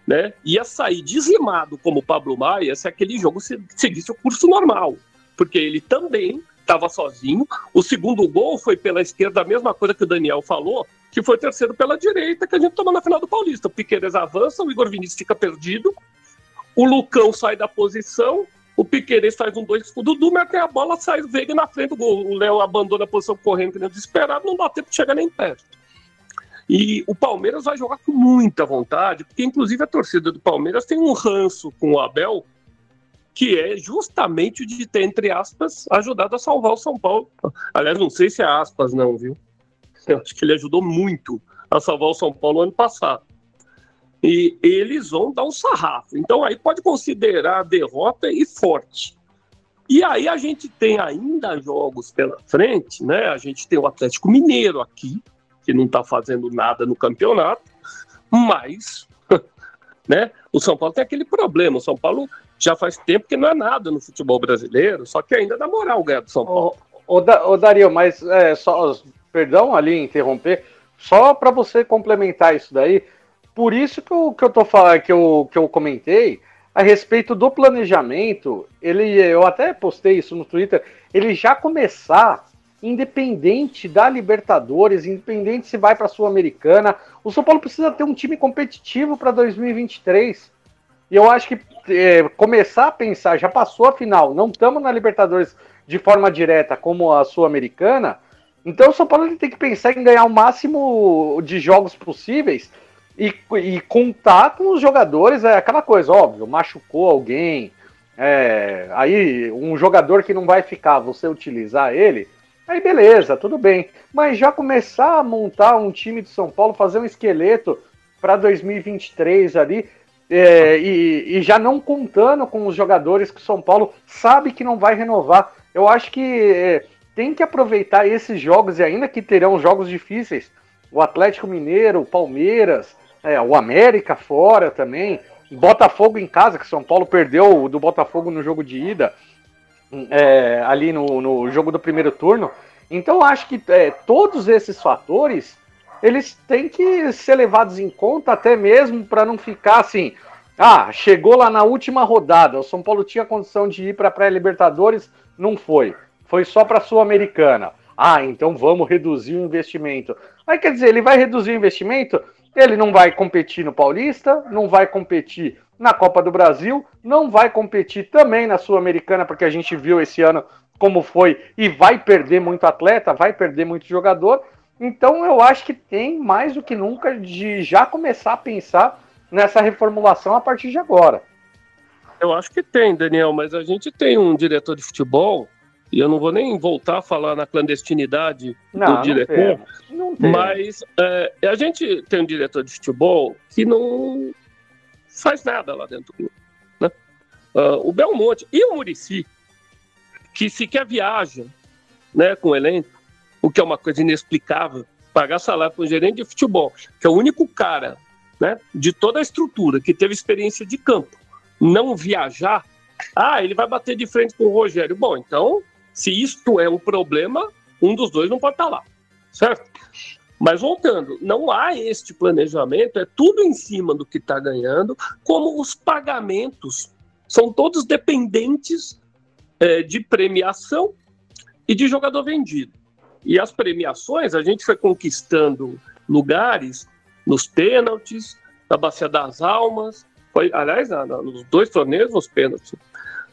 né, ia sair dizimado como o Pablo Maia se aquele jogo seguisse o curso normal, porque ele também estava sozinho. O segundo gol foi pela esquerda, a mesma coisa que o Daniel falou, que foi o terceiro pela direita, que a gente tomou na final do Paulista. O Piqueires avança, o Igor Vinícius fica perdido, o Lucão sai da posição, o Piqueires faz um dois, o Dudu mete a bola, sai o Veiga na frente do gol. O Léo abandona a posição correndo, nem desesperado, não dá tempo de chegar nem perto. E o Palmeiras vai jogar com muita vontade, porque inclusive a torcida do Palmeiras tem um ranço com o Abel, que é justamente de ter, entre aspas, ajudado a salvar o São Paulo. Aliás, não sei se é aspas, não, viu? Eu acho que ele ajudou muito a salvar o São Paulo ano passado e eles vão dar um sarrafo. Então aí pode considerar a derrota e forte. E aí a gente tem ainda jogos pela frente, né? A gente tem o Atlético Mineiro aqui, que não está fazendo nada no campeonato, mas né? O São Paulo tem aquele problema. O São Paulo já faz tempo que não é nada no futebol brasileiro, só que ainda dá moral ganhar do São Paulo. Ô, ô, ô Dario, mas é, só, perdão ali interromper, só para você complementar isso daí, por isso que eu, que eu tô falando, que eu, que eu comentei a respeito do planejamento, ele, eu até postei isso no Twitter, ele já começar independente da Libertadores, independente se vai para a Sul-Americana, o São Paulo precisa ter um time competitivo para 2023. E eu acho que é, começar a pensar, já passou a final, não estamos na Libertadores de forma direta como a Sul-Americana, então o São Paulo tem que pensar em ganhar o máximo de jogos possíveis e, e contar com os jogadores, é aquela coisa, óbvio, machucou alguém, é, aí um jogador que não vai ficar, você utilizar ele, aí beleza, tudo bem. Mas já começar a montar um time de São Paulo, fazer um esqueleto para 2023 ali, é, e, e, já não contando com os jogadores que o São Paulo sabe que não vai renovar. Eu acho que é, tem que aproveitar esses jogos, e ainda que terão jogos difíceis, o Atlético Mineiro, o Palmeiras, é, o América fora também, Botafogo em casa, que São Paulo perdeu do Botafogo no jogo de ida, é, ali no, no, jogo do primeiro turno. Então acho que é, todos esses fatores eles têm que ser levados em conta até mesmo para não ficar assim. Ah, chegou lá na última rodada, o São Paulo tinha condição de ir para a pré-Libertadores, não foi. Foi só para a Sul-Americana. Ah, então vamos reduzir o investimento. Aí quer dizer, ele vai reduzir o investimento ele não vai competir no Paulista, não vai competir na Copa do Brasil, não vai competir também na Sul-Americana, porque a gente viu esse ano como foi, e vai perder muito atleta, vai perder muito jogador. Então eu acho que tem mais do que nunca de já começar a pensar nessa reformulação a partir de agora. Eu acho que tem, Daniel, mas a gente tem um diretor de futebol e eu não vou nem voltar a falar na clandestinidade não, do diretor, não não mas é, a gente tem um diretor de futebol que não faz nada lá dentro do clube. Né? Uh, o Belmonte e o Murici, que sequer viaja né, com o elenco, o que é uma coisa inexplicável, pagar salário para um gerente de futebol, que é o único cara né, de toda a estrutura que teve experiência de campo, não viajar, ah, ele vai bater de frente com o Rogério. Bom, então se isto é um problema, um dos dois não pode estar lá, certo? Mas voltando, não há este planejamento, é tudo em cima do que está ganhando, como os pagamentos são todos dependentes é, de premiação e de jogador vendido. E as premiações, a gente foi conquistando lugares nos pênaltis, na Bacia das Almas, foi, aliás, nos dois torneios, nos pênaltis.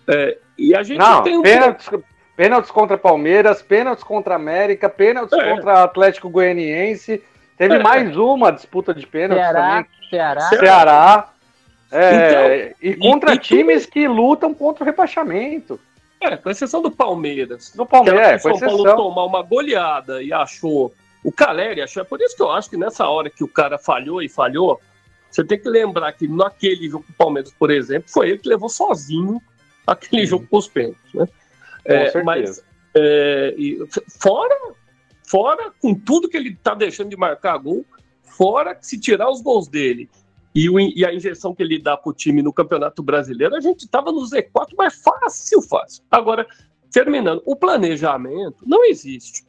É, e a gente não, tem um. Pênaltis, Pênaltis contra Palmeiras, pênaltis contra América, pênaltis é. contra Atlético Goianiense. Teve é. mais uma disputa de pênaltis Ceará, também. Ceará. Ceará. É, então, e contra e, times que lutam contra o rebaixamento. É, com exceção do Palmeiras. Do Palmeiras, é, com São Paulo tomar uma goleada e achou. O Caleri achou. É por isso que eu acho que nessa hora que o cara falhou e falhou, você tem que lembrar que naquele jogo com o Palmeiras, por exemplo, foi ele que levou sozinho aquele jogo com os pênaltis, né? É, mas é, fora, fora com tudo que ele está deixando de marcar gol, fora se tirar os gols dele e, o, e a injeção que ele dá para o time no Campeonato Brasileiro, a gente estava no Z4 mais fácil, fácil. Agora, terminando, o planejamento não existe.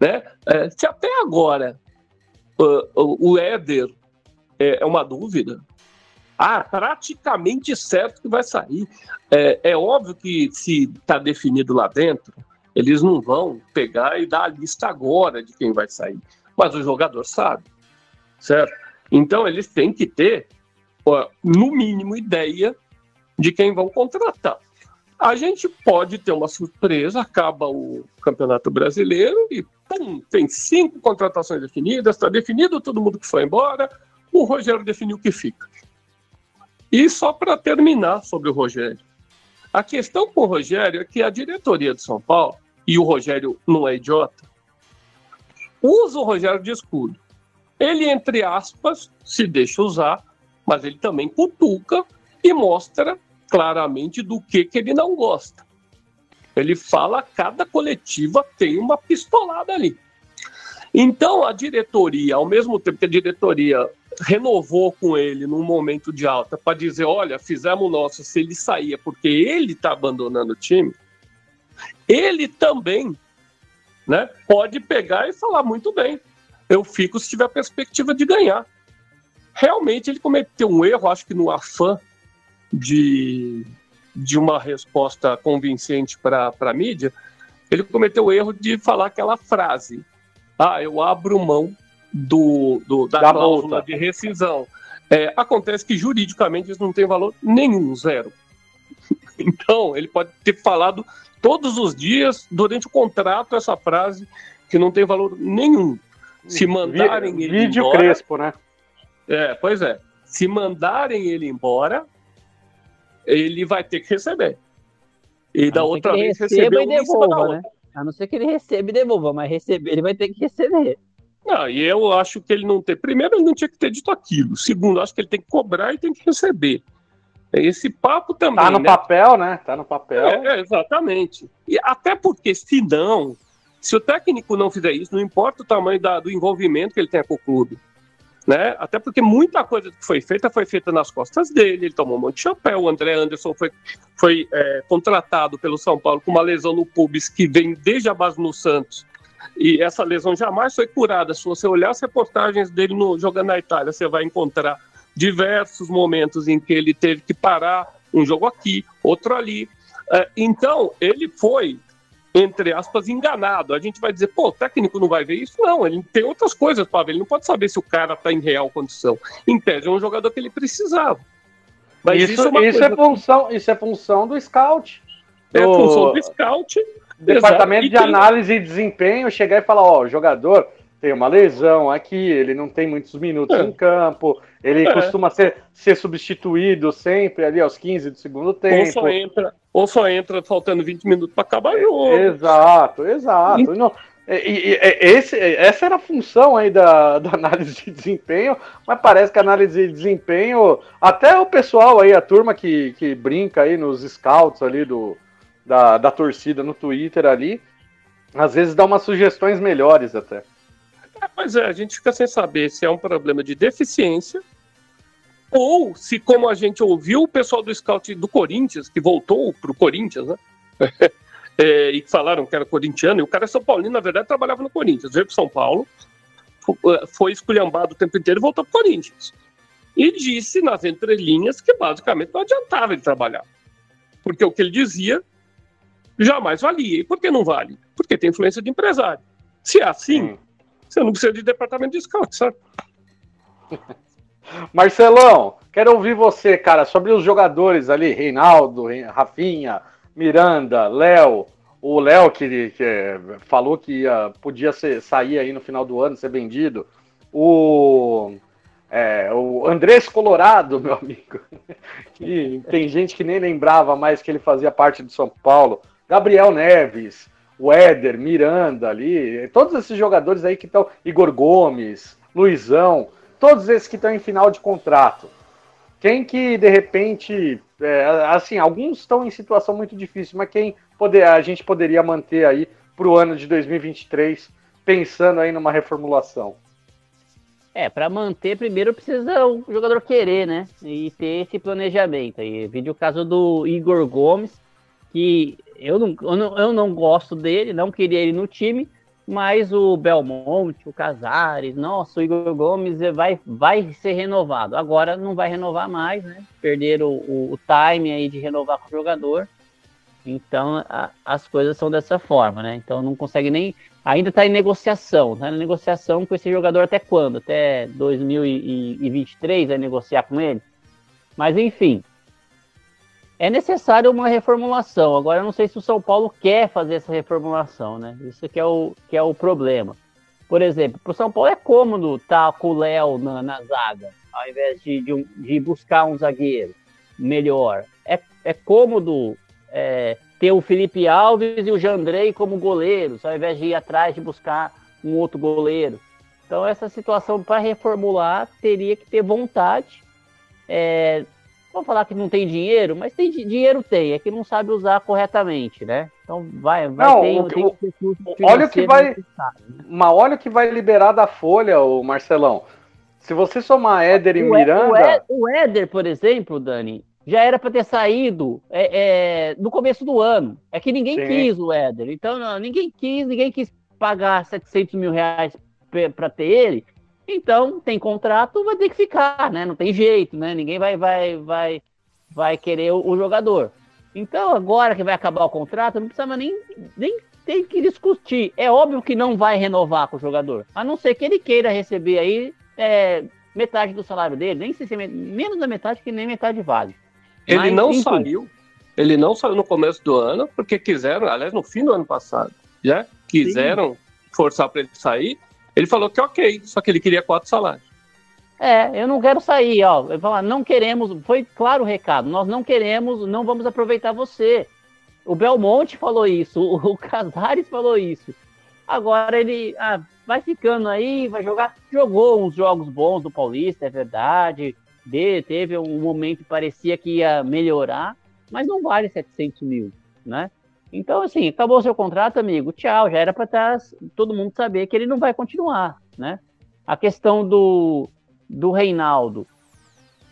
Né? É, se até agora uh, o Éder é, é uma dúvida, ah, praticamente certo que vai sair. É, é óbvio que se está definido lá dentro, eles não vão pegar e dar a lista agora de quem vai sair. Mas o jogador sabe, certo? Então eles têm que ter, no mínimo, ideia de quem vão contratar. A gente pode ter uma surpresa, acaba o Campeonato Brasileiro e pum, tem cinco contratações definidas, está definido todo mundo que foi embora, o Rogério definiu que fica. E só para terminar sobre o Rogério. A questão com o Rogério é que a diretoria de São Paulo, e o Rogério não é idiota, usa o Rogério de escudo. Ele, entre aspas, se deixa usar, mas ele também cutuca e mostra claramente do que, que ele não gosta. Ele fala, cada coletiva tem uma pistolada ali. Então, a diretoria, ao mesmo tempo que a diretoria renovou com ele num momento de alta para dizer, olha, fizemos o nosso, se ele saía porque ele está abandonando o time, ele também né, pode pegar e falar muito bem. Eu fico se tiver a perspectiva de ganhar. Realmente ele cometeu um erro, acho que no afã de, de uma resposta convincente para a mídia, ele cometeu o erro de falar aquela frase: Ah, eu abro mão do, do da, da, cláusula multa. de rescisão. É, acontece que juridicamente isso não tem valor nenhum, zero. Então, ele pode ter falado todos os dias, durante o contrato, essa frase que não tem valor nenhum. Se mandarem Vi, ele vídeo embora. Crespo, né? É, pois é. Se mandarem ele embora, ele vai ter que receber. E da outra vez recebeu e devolva, né? A não ser que ele receba e devolva, mas receber ele vai ter que receber. Não, e eu acho que ele não tem. Primeiro, ele não tinha que ter dito aquilo. Segundo, acho que ele tem que cobrar e tem que receber. Esse papo também. Tá no né? papel, né? Tá no papel. É, é, exatamente. E até porque, se não, se o técnico não fizer isso, não importa o tamanho da, do envolvimento que ele tenha com o clube. Né? Até porque muita coisa que foi feita foi feita nas costas dele, ele tomou um monte de chapéu. O André Anderson foi, foi é, contratado pelo São Paulo com uma lesão no pubis que vem desde a base no Santos. E essa lesão jamais foi curada. Se você olhar as reportagens dele no, jogando na Itália, você vai encontrar diversos momentos em que ele teve que parar um jogo aqui, outro ali. É, então, ele foi entre aspas, enganado. A gente vai dizer, pô, o técnico não vai ver isso? Não, ele tem outras coisas para ver. Ele não pode saber se o cara está em real condição. Em tese, é um jogador que ele precisava. Mas isso, isso, é, isso é, função, isso é função do scout. É do... função do scout. Departamento de análise e desempenho chegar e falar, ó, o jogador tem uma lesão aqui, ele não tem muitos minutos é. em campo, ele é. costuma ser, ser substituído sempre ali aos 15 do segundo tempo. Ou só entra, ou só entra faltando 20 minutos para acabar o jogo. Exato, exato. E... Não, e, e, esse, essa era a função aí da, da, análise de desempenho, mas parece que a análise de desempenho, até o pessoal aí, a turma que, que brinca aí nos scouts ali do, da, da torcida no Twitter ali, às vezes dá umas sugestões melhores até. É, pois é, a gente fica sem saber se é um problema de deficiência ou se, como a gente ouviu o pessoal do scout do Corinthians, que voltou para o Corinthians, né? é, e falaram que era corintiano, e o cara é São Paulino, na verdade, trabalhava no Corinthians, veio para São Paulo, é, foi esculhambado o tempo inteiro e voltou para o Corinthians. E disse nas entrelinhas que basicamente não adiantava ele trabalhar. Porque o que ele dizia jamais valia. E por que não vale? Porque tem influência de empresário. Se é assim, hum. Você não precisa de departamento de scout, sabe? Marcelão, quero ouvir você, cara, sobre os jogadores ali, Reinaldo, Rafinha, Miranda, Léo. O Léo que, que, falou que ia, podia ser, sair aí no final do ano, ser vendido. O, é, o Andrés Colorado, meu amigo. que tem gente que nem lembrava mais que ele fazia parte do São Paulo. Gabriel Neves o Éder, Miranda ali, todos esses jogadores aí que estão, Igor Gomes, Luizão, todos esses que estão em final de contrato. Quem que de repente, é, assim, alguns estão em situação muito difícil, mas quem poder, a gente poderia manter aí para o ano de 2023, pensando aí numa reformulação? É, para manter, primeiro precisa o jogador querer, né? E ter esse planejamento. Aí, vídeo o caso do Igor Gomes, que eu não, eu não, eu não gosto dele, não queria ele no time, mas o Belmonte, o Casares, nossa, o Igor Gomes vai, vai ser renovado. Agora não vai renovar mais, né? Perderam o, o time aí de renovar com o jogador. Então a, as coisas são dessa forma, né? Então não consegue nem. Ainda está em negociação, tá na negociação com esse jogador até quando? Até 2023 vai negociar com ele? Mas enfim, é necessário uma reformulação. Agora, eu não sei se o São Paulo quer fazer essa reformulação, né? Isso que é o, que é o problema. Por exemplo, para o São Paulo é cômodo estar tá com o Léo na, na, zaga, ao invés de, de, de, buscar um zagueiro melhor. É, é cômodo é, ter o Felipe Alves e o Jandrei como goleiros, ao invés de ir atrás de buscar um outro goleiro. Então, essa situação para reformular teria que ter vontade. É, Vou falar que não tem dinheiro, mas tem dinheiro tem, é que não sabe usar corretamente, né? Então vai, vai não, ter, o, tem o, olha o que vai, né? mas olha o que vai liberar da folha, o Marcelão. Se você somar Éder e o Miranda, o Éder, por exemplo, Dani, já era para ter saído é, é, no começo do ano. É que ninguém Sim. quis o Éder. Então, não, ninguém quis, ninguém quis pagar 700 mil reais para ter ele. Então, tem contrato, vai ter que ficar, né? Não tem jeito, né? Ninguém vai, vai, vai, vai querer o, o jogador. Então, agora que vai acabar o contrato, não precisa nem, nem tem que discutir. É óbvio que não vai renovar com o jogador, a não ser que ele queira receber aí é, metade do salário dele, nem se menos da metade, que nem metade vale. Ele Mas, não enfim. saiu, ele não saiu no começo do ano, porque quiseram, aliás, no fim do ano passado, já quiseram Sim. forçar para ele sair. Ele falou que ok, só que ele queria quatro salários. É, eu não quero sair, ó. Ele falou, não queremos, foi claro o recado, nós não queremos, não vamos aproveitar você. O Belmonte falou isso, o Casares falou isso. Agora ele ah, vai ficando aí, vai jogar. Jogou uns jogos bons do Paulista, é verdade. De, teve um momento que parecia que ia melhorar, mas não vale 700 mil, né? Então, assim, acabou seu contrato, amigo, tchau. Já era para tá, todo mundo saber que ele não vai continuar, né? A questão do, do Reinaldo.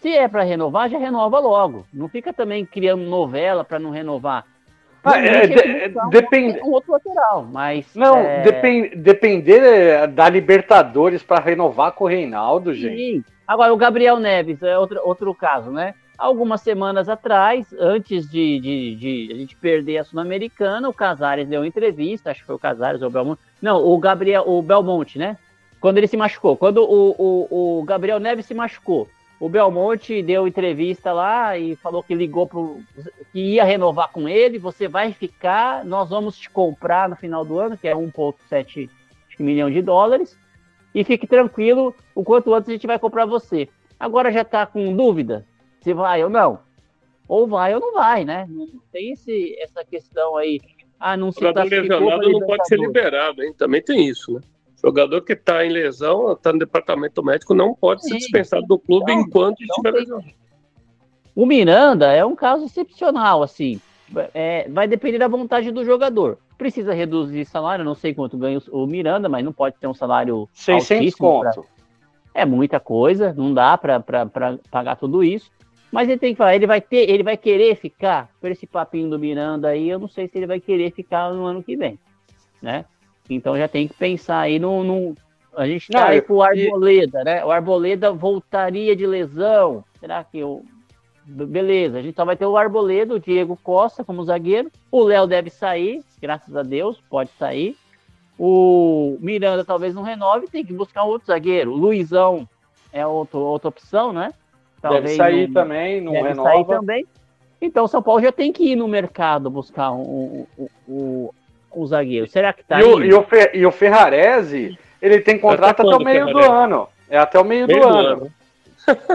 Se é para renovar, já renova logo. Não fica também criando novela para não renovar. Ah, é, de, depende. Um outro lateral, mas. Não, é... depend, depender é, da Libertadores para renovar com o Reinaldo, gente. Sim. Agora, o Gabriel Neves é outro, outro caso, né? Algumas semanas atrás, antes de, de, de a gente perder a Sul-Americana, o Casares deu uma entrevista, acho que foi o Casares ou o Belmonte. Não, o Gabriel, o Belmonte, né? Quando ele se machucou. Quando o, o, o Gabriel Neves se machucou o Belmonte deu entrevista lá e falou que ligou pro, que ia renovar com ele, você vai ficar, nós vamos te comprar no final do ano, que é 1,7 milhão de dólares, e fique tranquilo, o quanto antes a gente vai comprar você. Agora já está com dúvida se vai ou não. Ou vai ou não vai, né? Não tem esse, essa questão aí. Ah, não se tá lesionado não pode ser liberado, hein? Também tem isso, né? Jogador que está em lesão, está no departamento médico, não pode Sim. ser dispensado do clube não, enquanto estiver lesionado. O Miranda é um caso excepcional, assim. É, vai depender da vontade do jogador. Precisa reduzir salário, não sei quanto ganha o Miranda, mas não pode ter um salário 600 conto. Pra... É muita coisa, não dá para pagar tudo isso. Mas ele tem que falar, ele vai ter, ele vai querer ficar por esse papinho do Miranda aí, eu não sei se ele vai querer ficar no ano que vem, né? Então já tem que pensar aí no. no... A gente está aí com o Arboleda, né? O Arboleda voltaria de lesão. Será que eu. Beleza, a gente só vai ter o Arboleda, o Diego Costa como zagueiro. O Léo deve sair, graças a Deus, pode sair. O Miranda talvez não renove, tem que buscar um outro zagueiro. O Luizão é outro, outra opção, né? Talvez deve sair não, também, não deve renova. sair também. Então o São Paulo já tem que ir no mercado buscar um, um, um, o zagueiro. Será que tá e o, e o, Fer, e o Ferrarese, ele tem contrato até, até o meio do ano. É até o meio, meio do, do, ano. ano.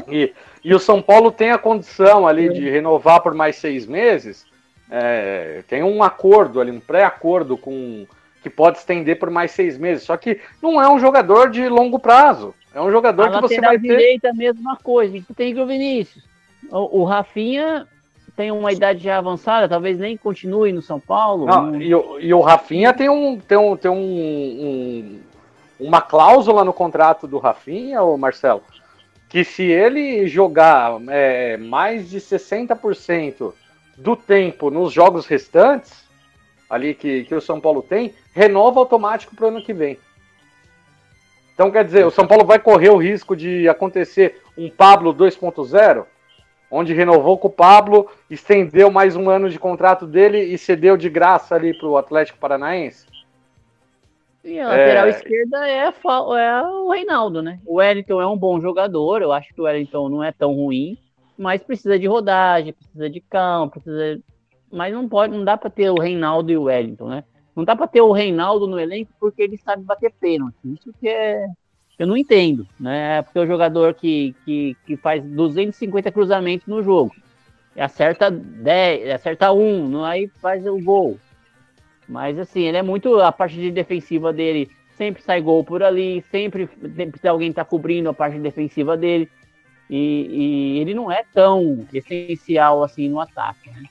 e, e o São Paulo tem a condição ali de renovar por mais seis meses. É, tem um acordo ali, um pré-acordo com que pode estender por mais seis meses. Só que não é um jogador de longo prazo. É um jogador a que você vai ter. direita, a mesma coisa. Tem o Vinícius. O, o Rafinha tem uma idade já avançada, talvez nem continue no São Paulo. Não, e, o, e o Rafinha tem, um, tem, um, tem um, um, uma cláusula no contrato do Rafinha, o Marcelo, que se ele jogar é, mais de 60% do tempo nos jogos restantes, ali que, que o São Paulo tem, renova automático para o ano que vem. Então, quer dizer, o São Paulo vai correr o risco de acontecer um Pablo 2.0? onde renovou com o Pablo, estendeu mais um ano de contrato dele e cedeu de graça ali para o Atlético Paranaense? E a lateral é... esquerda é, é, o Reinaldo, né? O Wellington é um bom jogador, eu acho que o Wellington não é tão ruim, mas precisa de rodagem, precisa de campo, precisa... mas não pode, não dá para ter o Reinaldo e o Wellington, né? Não dá para ter o Reinaldo no elenco porque ele sabe bater pênalti. Isso que é eu não entendo, né? Porque o jogador que, que, que faz 250 cruzamentos no jogo, acerta 10, acerta um, aí faz o gol. Mas assim, ele é muito. A parte de defensiva dele sempre sai gol por ali, sempre tem alguém tá cobrindo a parte defensiva dele. E, e, ele não é tão essencial assim no ataque. Né?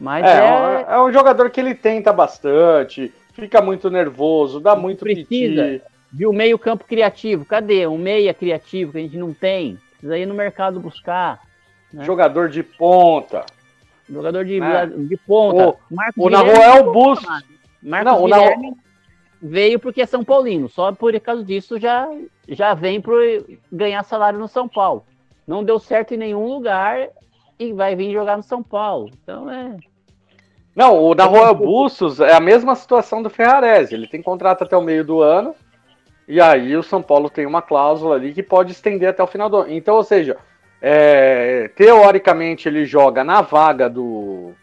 Mas é, é... é um jogador que ele tenta bastante, fica muito nervoso, dá muito precisa. Piti Viu meio campo criativo? Cadê? Um meia criativo que a gente não tem. Precisa ir no mercado buscar. Né? Jogador de ponta. Jogador de, né? de ponta. O, Marcos o Naruel Bus. Marcos não, Guilherme veio porque é São Paulino. Só por causa disso já, já vem para ganhar salário no São Paulo. Não deu certo em nenhum lugar e vai vir jogar no São Paulo. Então é. Não, o da Royal Bustos é a mesma situação do Ferrarese. Ele tem contrato até o meio do ano. E aí o São Paulo tem uma cláusula ali que pode estender até o final do ano. Então, ou seja, é, teoricamente ele joga na vaga do.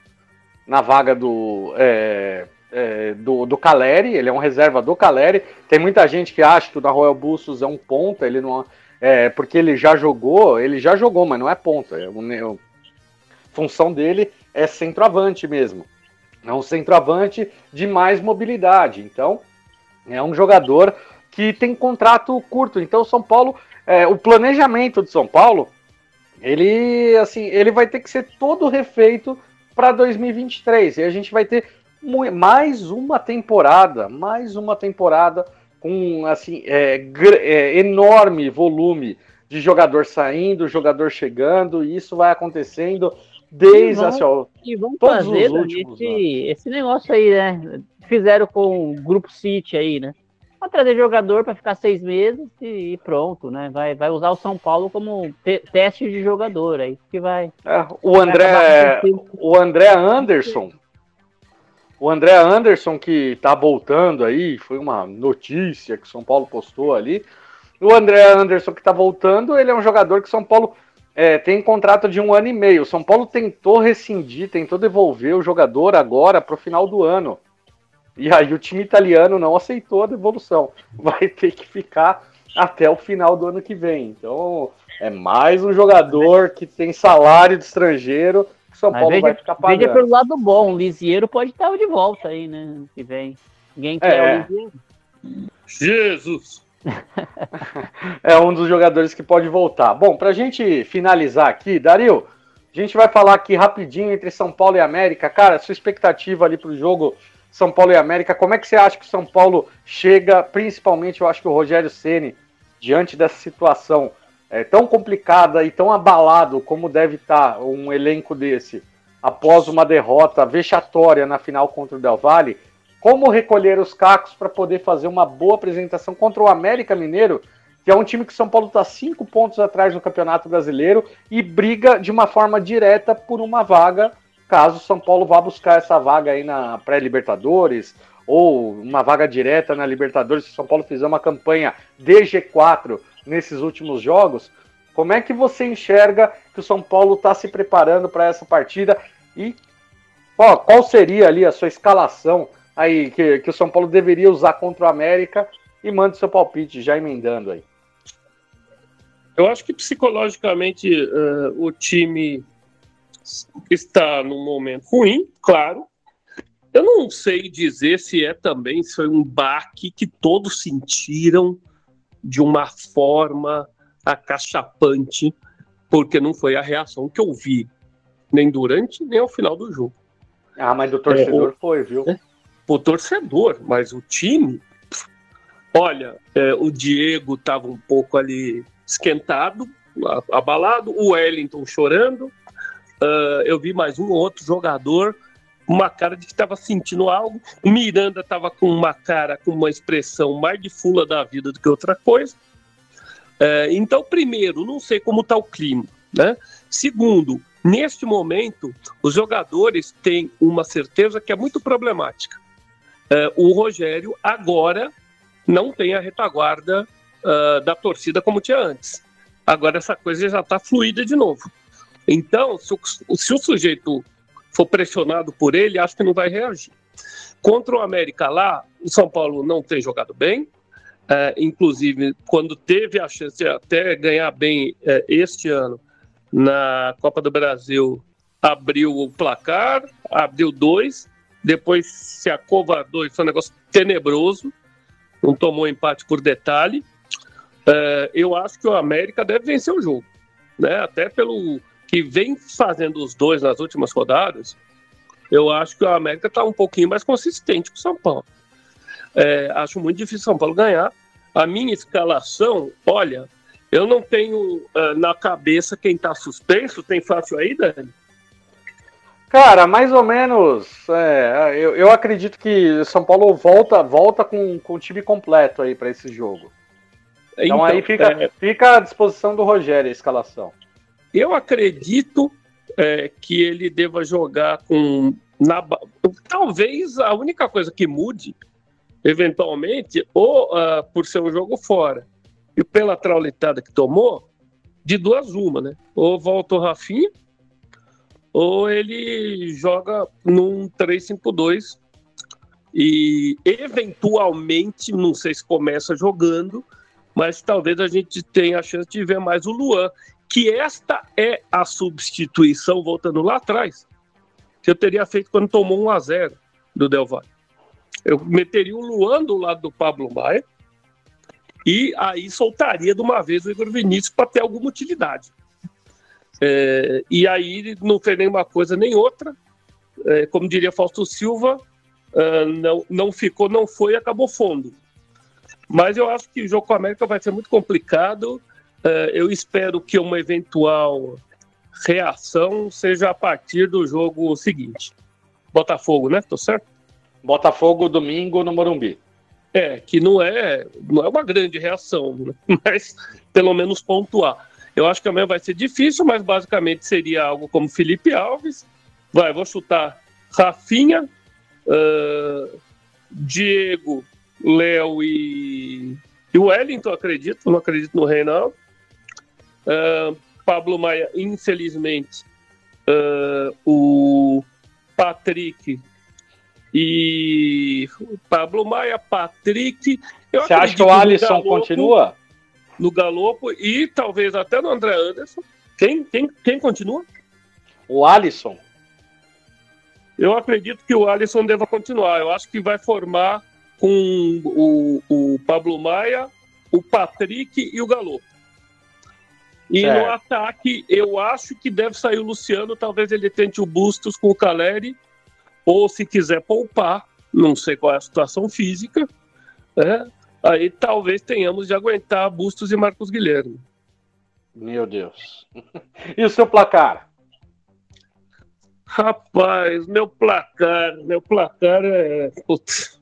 Na vaga do. É, é, do, do Caleri, ele é um reserva do Caleri. Tem muita gente que acha que o da Royal Bustos é um ponta, ele não. É, porque ele já jogou, ele já jogou, mas não é ponta. É, a função dele é centroavante mesmo. É um centroavante de mais mobilidade. Então, é um jogador que tem contrato curto. Então, São Paulo, é, o planejamento de São Paulo, ele assim, ele vai ter que ser todo refeito para 2023. E a gente vai ter mais uma temporada, mais uma temporada com assim é, é, enorme volume de jogador saindo, jogador chegando, e isso vai acontecendo desde e vão, assim, e vão fazer últimos, esse, esse negócio aí, né? Fizeram com o Grupo City aí, né? Vai trazer jogador para ficar seis meses e, pronto, né? Vai, vai usar o São Paulo como te, teste de jogador aí que vai. É, o André, o André Anderson, o André Anderson que tá voltando aí, foi uma notícia que o São Paulo postou ali. O André Anderson que tá voltando, ele é um jogador que São Paulo é, tem contrato de um ano e meio. O São Paulo tentou rescindir, tentou devolver o jogador agora para o final do ano. E aí o time italiano não aceitou a devolução. Vai ter que ficar até o final do ano que vem. Então é mais um jogador que tem salário de estrangeiro que São Paulo veja, vai ficar pagando. Veja pelo lado bom, o Lisieiro pode estar de volta aí, né? Ano que vem. Ninguém quer é. o Lisieiro. Jesus! É um dos jogadores que pode voltar. Bom, para a gente finalizar aqui, Dario, a gente vai falar aqui rapidinho entre São Paulo e América. Cara, sua expectativa ali para o jogo são Paulo e América. Como é que você acha que o São Paulo chega, principalmente eu acho que o Rogério Ceni, diante dessa situação é, tão complicada e tão abalado como deve estar um elenco desse, após uma derrota vexatória na final contra o Del Valle, como recolher os cacos para poder fazer uma boa apresentação contra o América Mineiro, que é um time que São Paulo está cinco pontos atrás no Campeonato Brasileiro e briga de uma forma direta por uma vaga caso São Paulo vá buscar essa vaga aí na pré-Libertadores ou uma vaga direta na Libertadores, se São Paulo fizer uma campanha DG4 nesses últimos jogos, como é que você enxerga que o São Paulo está se preparando para essa partida? E ó, qual seria ali a sua escalação aí que, que o São Paulo deveria usar contra o América e mande seu palpite já emendando aí. Eu acho que psicologicamente uh, o time está num momento ruim, claro. Eu não sei dizer se é também se foi um baque que todos sentiram de uma forma acachapante, porque não foi a reação que eu vi, nem durante, nem ao final do jogo. Ah, mas do torcedor é, foi, viu? É, o torcedor, mas o time. Olha, é, o Diego estava um pouco ali esquentado, abalado, o Wellington chorando, Uh, eu vi mais um outro jogador uma cara de que estava sentindo algo. O Miranda estava com uma cara, com uma expressão mais de fula da vida do que outra coisa. Uh, então, primeiro, não sei como está o clima. Né? Segundo, neste momento, os jogadores têm uma certeza que é muito problemática. Uh, o Rogério agora não tem a retaguarda uh, da torcida como tinha antes. Agora essa coisa já está fluida de novo. Então, se o, se o sujeito for pressionado por ele, acho que não vai reagir. Contra o América lá, o São Paulo não tem jogado bem. É, inclusive, quando teve a chance de até ganhar bem é, este ano na Copa do Brasil, abriu o placar, abriu dois, depois se acovardou e foi um negócio tenebroso, não tomou empate por detalhe. É, eu acho que o América deve vencer o jogo, né? até pelo que vem fazendo os dois nas últimas rodadas, eu acho que o América está um pouquinho mais consistente que o São Paulo. É, acho muito difícil São Paulo ganhar. A minha escalação, olha, eu não tenho uh, na cabeça quem está suspenso. Tem fácil aí, Dani? Cara, mais ou menos. É, eu, eu acredito que São Paulo volta, volta com, com o time completo aí para esse jogo. Então, então aí fica, é... fica à disposição do Rogério a escalação. Eu acredito é, que ele deva jogar com na, talvez a única coisa que mude, eventualmente, ou uh, por ser um jogo fora e pela traulitada que tomou, de duas uma, né? Ou volta o Rafinha, ou ele joga num 3-5-2 e eventualmente, não sei se começa jogando, mas talvez a gente tenha a chance de ver mais o Luan, que esta é a substituição, voltando lá atrás, que eu teria feito quando tomou 1 a 0 do Del Valle. Eu meteria o Luan do lado do Pablo Maia e aí soltaria de uma vez o Igor Vinícius para ter alguma utilidade. É, e aí não fez nenhuma coisa nem outra. É, como diria Fausto Silva, uh, não, não ficou, não foi, acabou fundo. Mas eu acho que o jogo com a América vai ser muito complicado. Uh, eu espero que uma eventual reação seja a partir do jogo seguinte. Botafogo, né? Tô certo? Botafogo domingo no Morumbi. É, que não é, não é uma grande reação, né? mas pelo menos pontuar. Eu acho que amanhã vai ser difícil, mas basicamente seria algo como Felipe Alves. Vai, vou chutar Rafinha, uh, Diego, Léo e, e Wellington, acredito, não acredito no Reinaldo. Uh, Pablo Maia, infelizmente, uh, o Patrick e Pablo Maia, Patrick. Você acha que o Alisson continua? No Galopo e talvez até no André Anderson. Quem, quem, quem continua? O Alisson. Eu acredito que o Alisson deva continuar. Eu acho que vai formar com o, o Pablo Maia, o Patrick e o Galo. E certo. no ataque, eu acho que deve sair o Luciano. Talvez ele tente o Bustos com o Caleri. Ou se quiser poupar, não sei qual é a situação física, né? Aí talvez tenhamos de aguentar Bustos e Marcos Guilherme. Meu Deus. E o seu placar? Rapaz, meu placar, meu placar é, putz,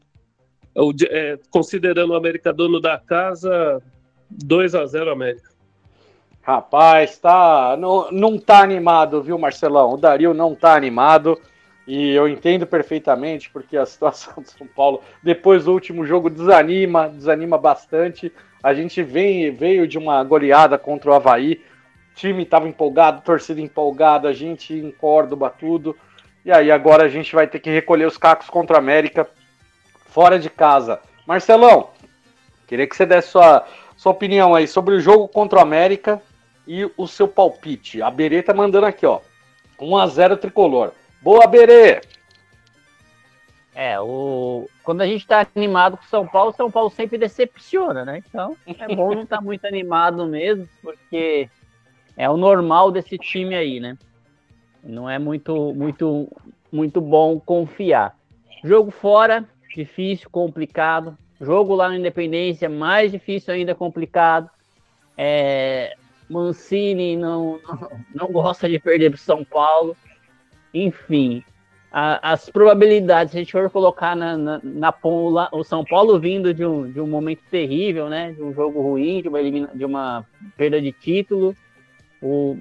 é, é considerando o América dono da casa, 2 a 0 América. Rapaz, tá, não, não tá animado, viu, Marcelão? O Dario não tá animado. E eu entendo perfeitamente, porque a situação do São Paulo, depois do último jogo, desanima, desanima bastante. A gente vem, veio de uma goleada contra o Havaí time estava empolgado, torcida empolgada, a gente em Córdoba, tudo. E aí agora a gente vai ter que recolher os cacos contra a América fora de casa. Marcelão, queria que você desse sua, sua opinião aí sobre o jogo contra o América e o seu palpite. A Berê tá mandando aqui, ó. 1 a 0 tricolor. Boa, Berê! É, o... quando a gente está animado com São Paulo, São Paulo sempre decepciona, né? Então é bom não estar tá muito animado mesmo, porque é o normal desse time aí, né? Não é muito, muito, muito bom confiar. Jogo fora, difícil, complicado. Jogo lá na Independência, mais difícil ainda, complicado. É, Mancini não, não, não gosta de perder para São Paulo. Enfim, a, as probabilidades, se a gente for colocar na, na, na Pomula, o São Paulo vindo de um, de um momento terrível, né? De um jogo ruim, de uma, de uma perda de título o,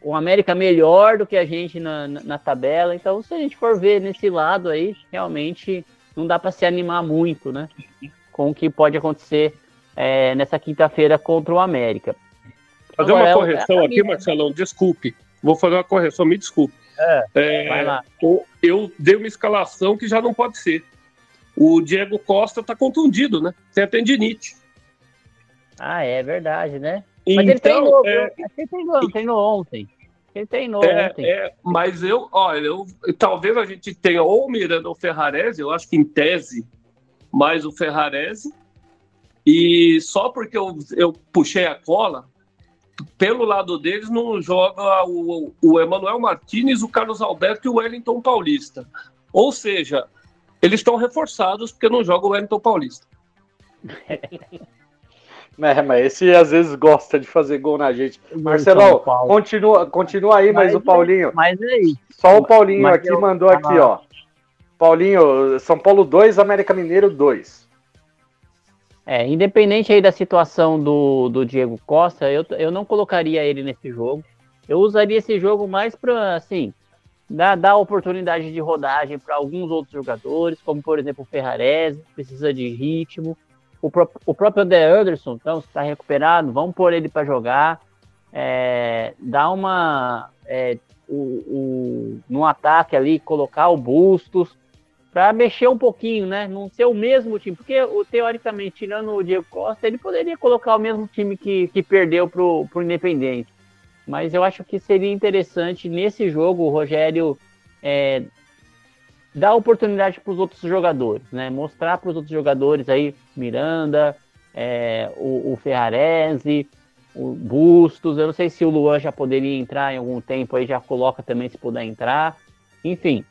o América melhor do que a gente na, na, na, tabela. Então, se a gente for ver nesse lado aí, realmente não dá para se animar muito, né? Com o que pode acontecer é, nessa quinta-feira contra o América. Fazer Agora, uma é correção é, aqui, Marcelão, desculpe. Vou fazer uma correção, me desculpe. É, é. Eu dei uma escalação que já não pode ser. O Diego Costa está contundido, né? Tem a tendinite. Ah, é verdade, né? Mas então, ele treinou, é... ele treinou, treinou ontem. Ele treinou é, ontem. É, mas eu, olha, eu, talvez a gente tenha ou o Miranda ou o Ferrarese, eu acho que em tese mais o Ferrarese. E só porque eu, eu puxei a cola, pelo lado deles não joga o, o Emanuel Martinez, o Carlos Alberto e o Wellington Paulista. Ou seja, eles estão reforçados porque não joga o Wellington Paulista. É, mas esse às vezes gosta de fazer gol na gente. Marcelão, continua, continua aí, mas, mas o Paulinho. Mas aí. Só o Paulinho aqui eu, mandou aqui, ó. Paulinho, São Paulo 2, América Mineiro 2. É, independente aí da situação do, do Diego Costa, eu, eu não colocaria ele nesse jogo. Eu usaria esse jogo mais para, assim, dá, dá oportunidade de rodagem para alguns outros jogadores, como por exemplo o Ferrarese, precisa de ritmo. O, pró o próprio De Anderson, então, está recuperado, vamos pôr ele para jogar. É, dá uma. É, o, o, no ataque ali, colocar o Bustos, para mexer um pouquinho, né? Não ser o mesmo time, porque teoricamente, tirando o Diego Costa, ele poderia colocar o mesmo time que, que perdeu pro, pro Independente. Mas eu acho que seria interessante nesse jogo o Rogério é, dar oportunidade para os outros jogadores, né? Mostrar para os outros jogadores aí, Miranda, é, o, o Ferrarese, o Bustos. Eu não sei se o Luan já poderia entrar em algum tempo aí, já coloca também se puder entrar. Enfim,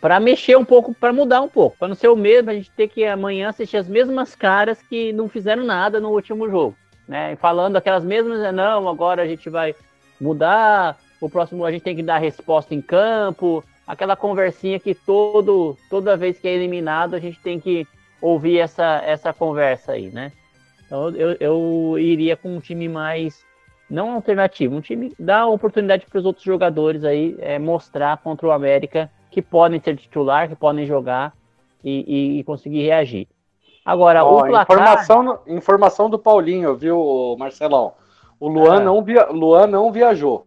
para mexer um pouco, para mudar um pouco, para não ser o mesmo, a gente ter que amanhã assistir as mesmas caras que não fizeram nada no último jogo, né? Falando aquelas mesmas, né, não, agora a gente vai mudar, o próximo a gente tem que dar resposta em campo, aquela conversinha que todo toda vez que é eliminado a gente tem que ouvir essa essa conversa aí, né? Então eu, eu iria com um time mais não alternativo, um time dá oportunidade para os outros jogadores aí é, mostrar contra o América que podem ser titular, que podem jogar e, e conseguir reagir. Agora, Ó, o placar... Informação, informação do Paulinho, viu, Marcelão? O Luan, é. não, via... Luan não viajou.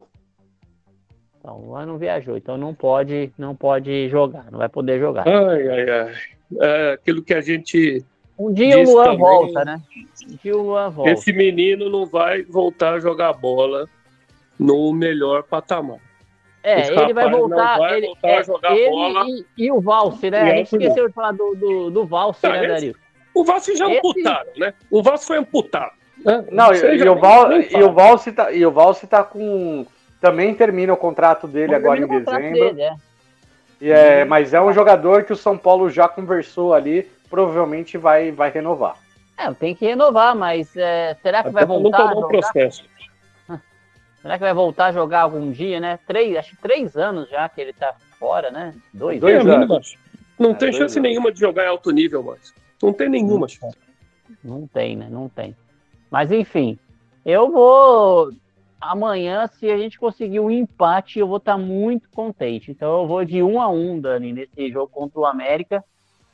Então, o Luan não viajou, então não pode, não pode jogar, não vai poder jogar. Ai, ai, ai. É aquilo que a gente. Um dia o Luan também, volta, né? Um dia o Luan volta. Esse menino não vai voltar a jogar bola no melhor patamar. É, ele vai voltar, vai ele, voltar é, a jogar ele bola. E, e o Valse, né? A gente esqueceu de falar do, do, do Valse, tá, né, Dario? O Valse já esse... amputaram, né? O Valse foi amputado. Né? Não, e, e, o Val, e o Valse tá, e o Valse tá com. Também termina o contrato dele agora em dezembro. Dele, é. E é, mas é um jogador que o São Paulo já conversou ali, provavelmente vai, vai renovar. É, tem que renovar, mas é, será que Até vai voltar? Um processo. Será que vai voltar a jogar algum dia, né? Três, acho que três anos já que ele tá fora, né? Dois, Dois anos. Não é, tem chance anos. nenhuma de jogar em alto nível, mas não tem nenhuma chance. Não tem, né? Não tem. Mas enfim, eu vou amanhã, se a gente conseguir um empate, eu vou estar tá muito contente. Então eu vou de um a um, Dani, nesse jogo contra o América,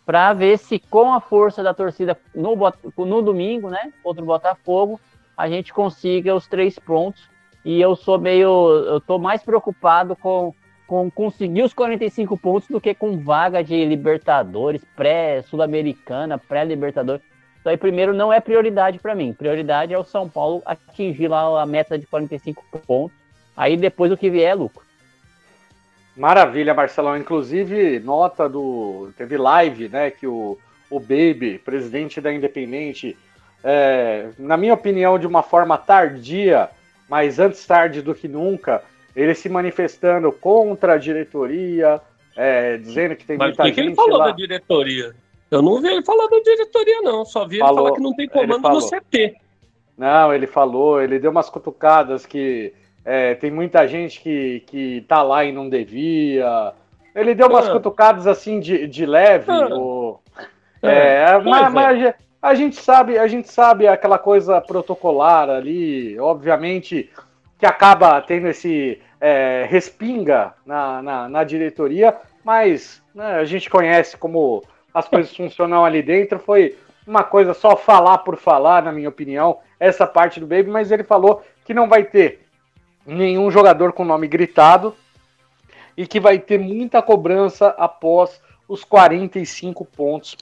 para ver se com a força da torcida no, no domingo, né, contra o Botafogo, a gente consiga os três pontos e eu sou meio. Eu tô mais preocupado com, com conseguir os 45 pontos do que com vaga de Libertadores, pré-Sul-Americana, pré-Libertadores. Isso aí, primeiro, não é prioridade para mim. Prioridade é o São Paulo atingir lá a meta de 45 pontos. Aí depois o que vier é lucro. Maravilha, Marcelão. Inclusive, nota do. Teve live, né? Que o, o Baby, presidente da Independente, é, na minha opinião, de uma forma tardia, mas antes tarde do que nunca, ele se manifestando contra a diretoria, é, dizendo que tem mas muita que gente. Mas ele falou lá... da diretoria? Eu não vi ele falar da diretoria, não. Só vi falou, ele falar que não tem comando no CT. Não, ele falou, ele deu umas cutucadas que é, tem muita gente que, que tá lá e não devia. Ele deu umas ah. cutucadas assim de, de leve. Ah. Ou, é, ah. mas, mas, a gente sabe, a gente sabe aquela coisa protocolar ali, obviamente, que acaba tendo esse é, respinga na, na, na, diretoria, mas né, a gente conhece como as coisas funcionam ali dentro. Foi uma coisa só falar por falar, na minha opinião, essa parte do Baby, mas ele falou que não vai ter nenhum jogador com nome gritado e que vai ter muita cobrança após os 45 pontos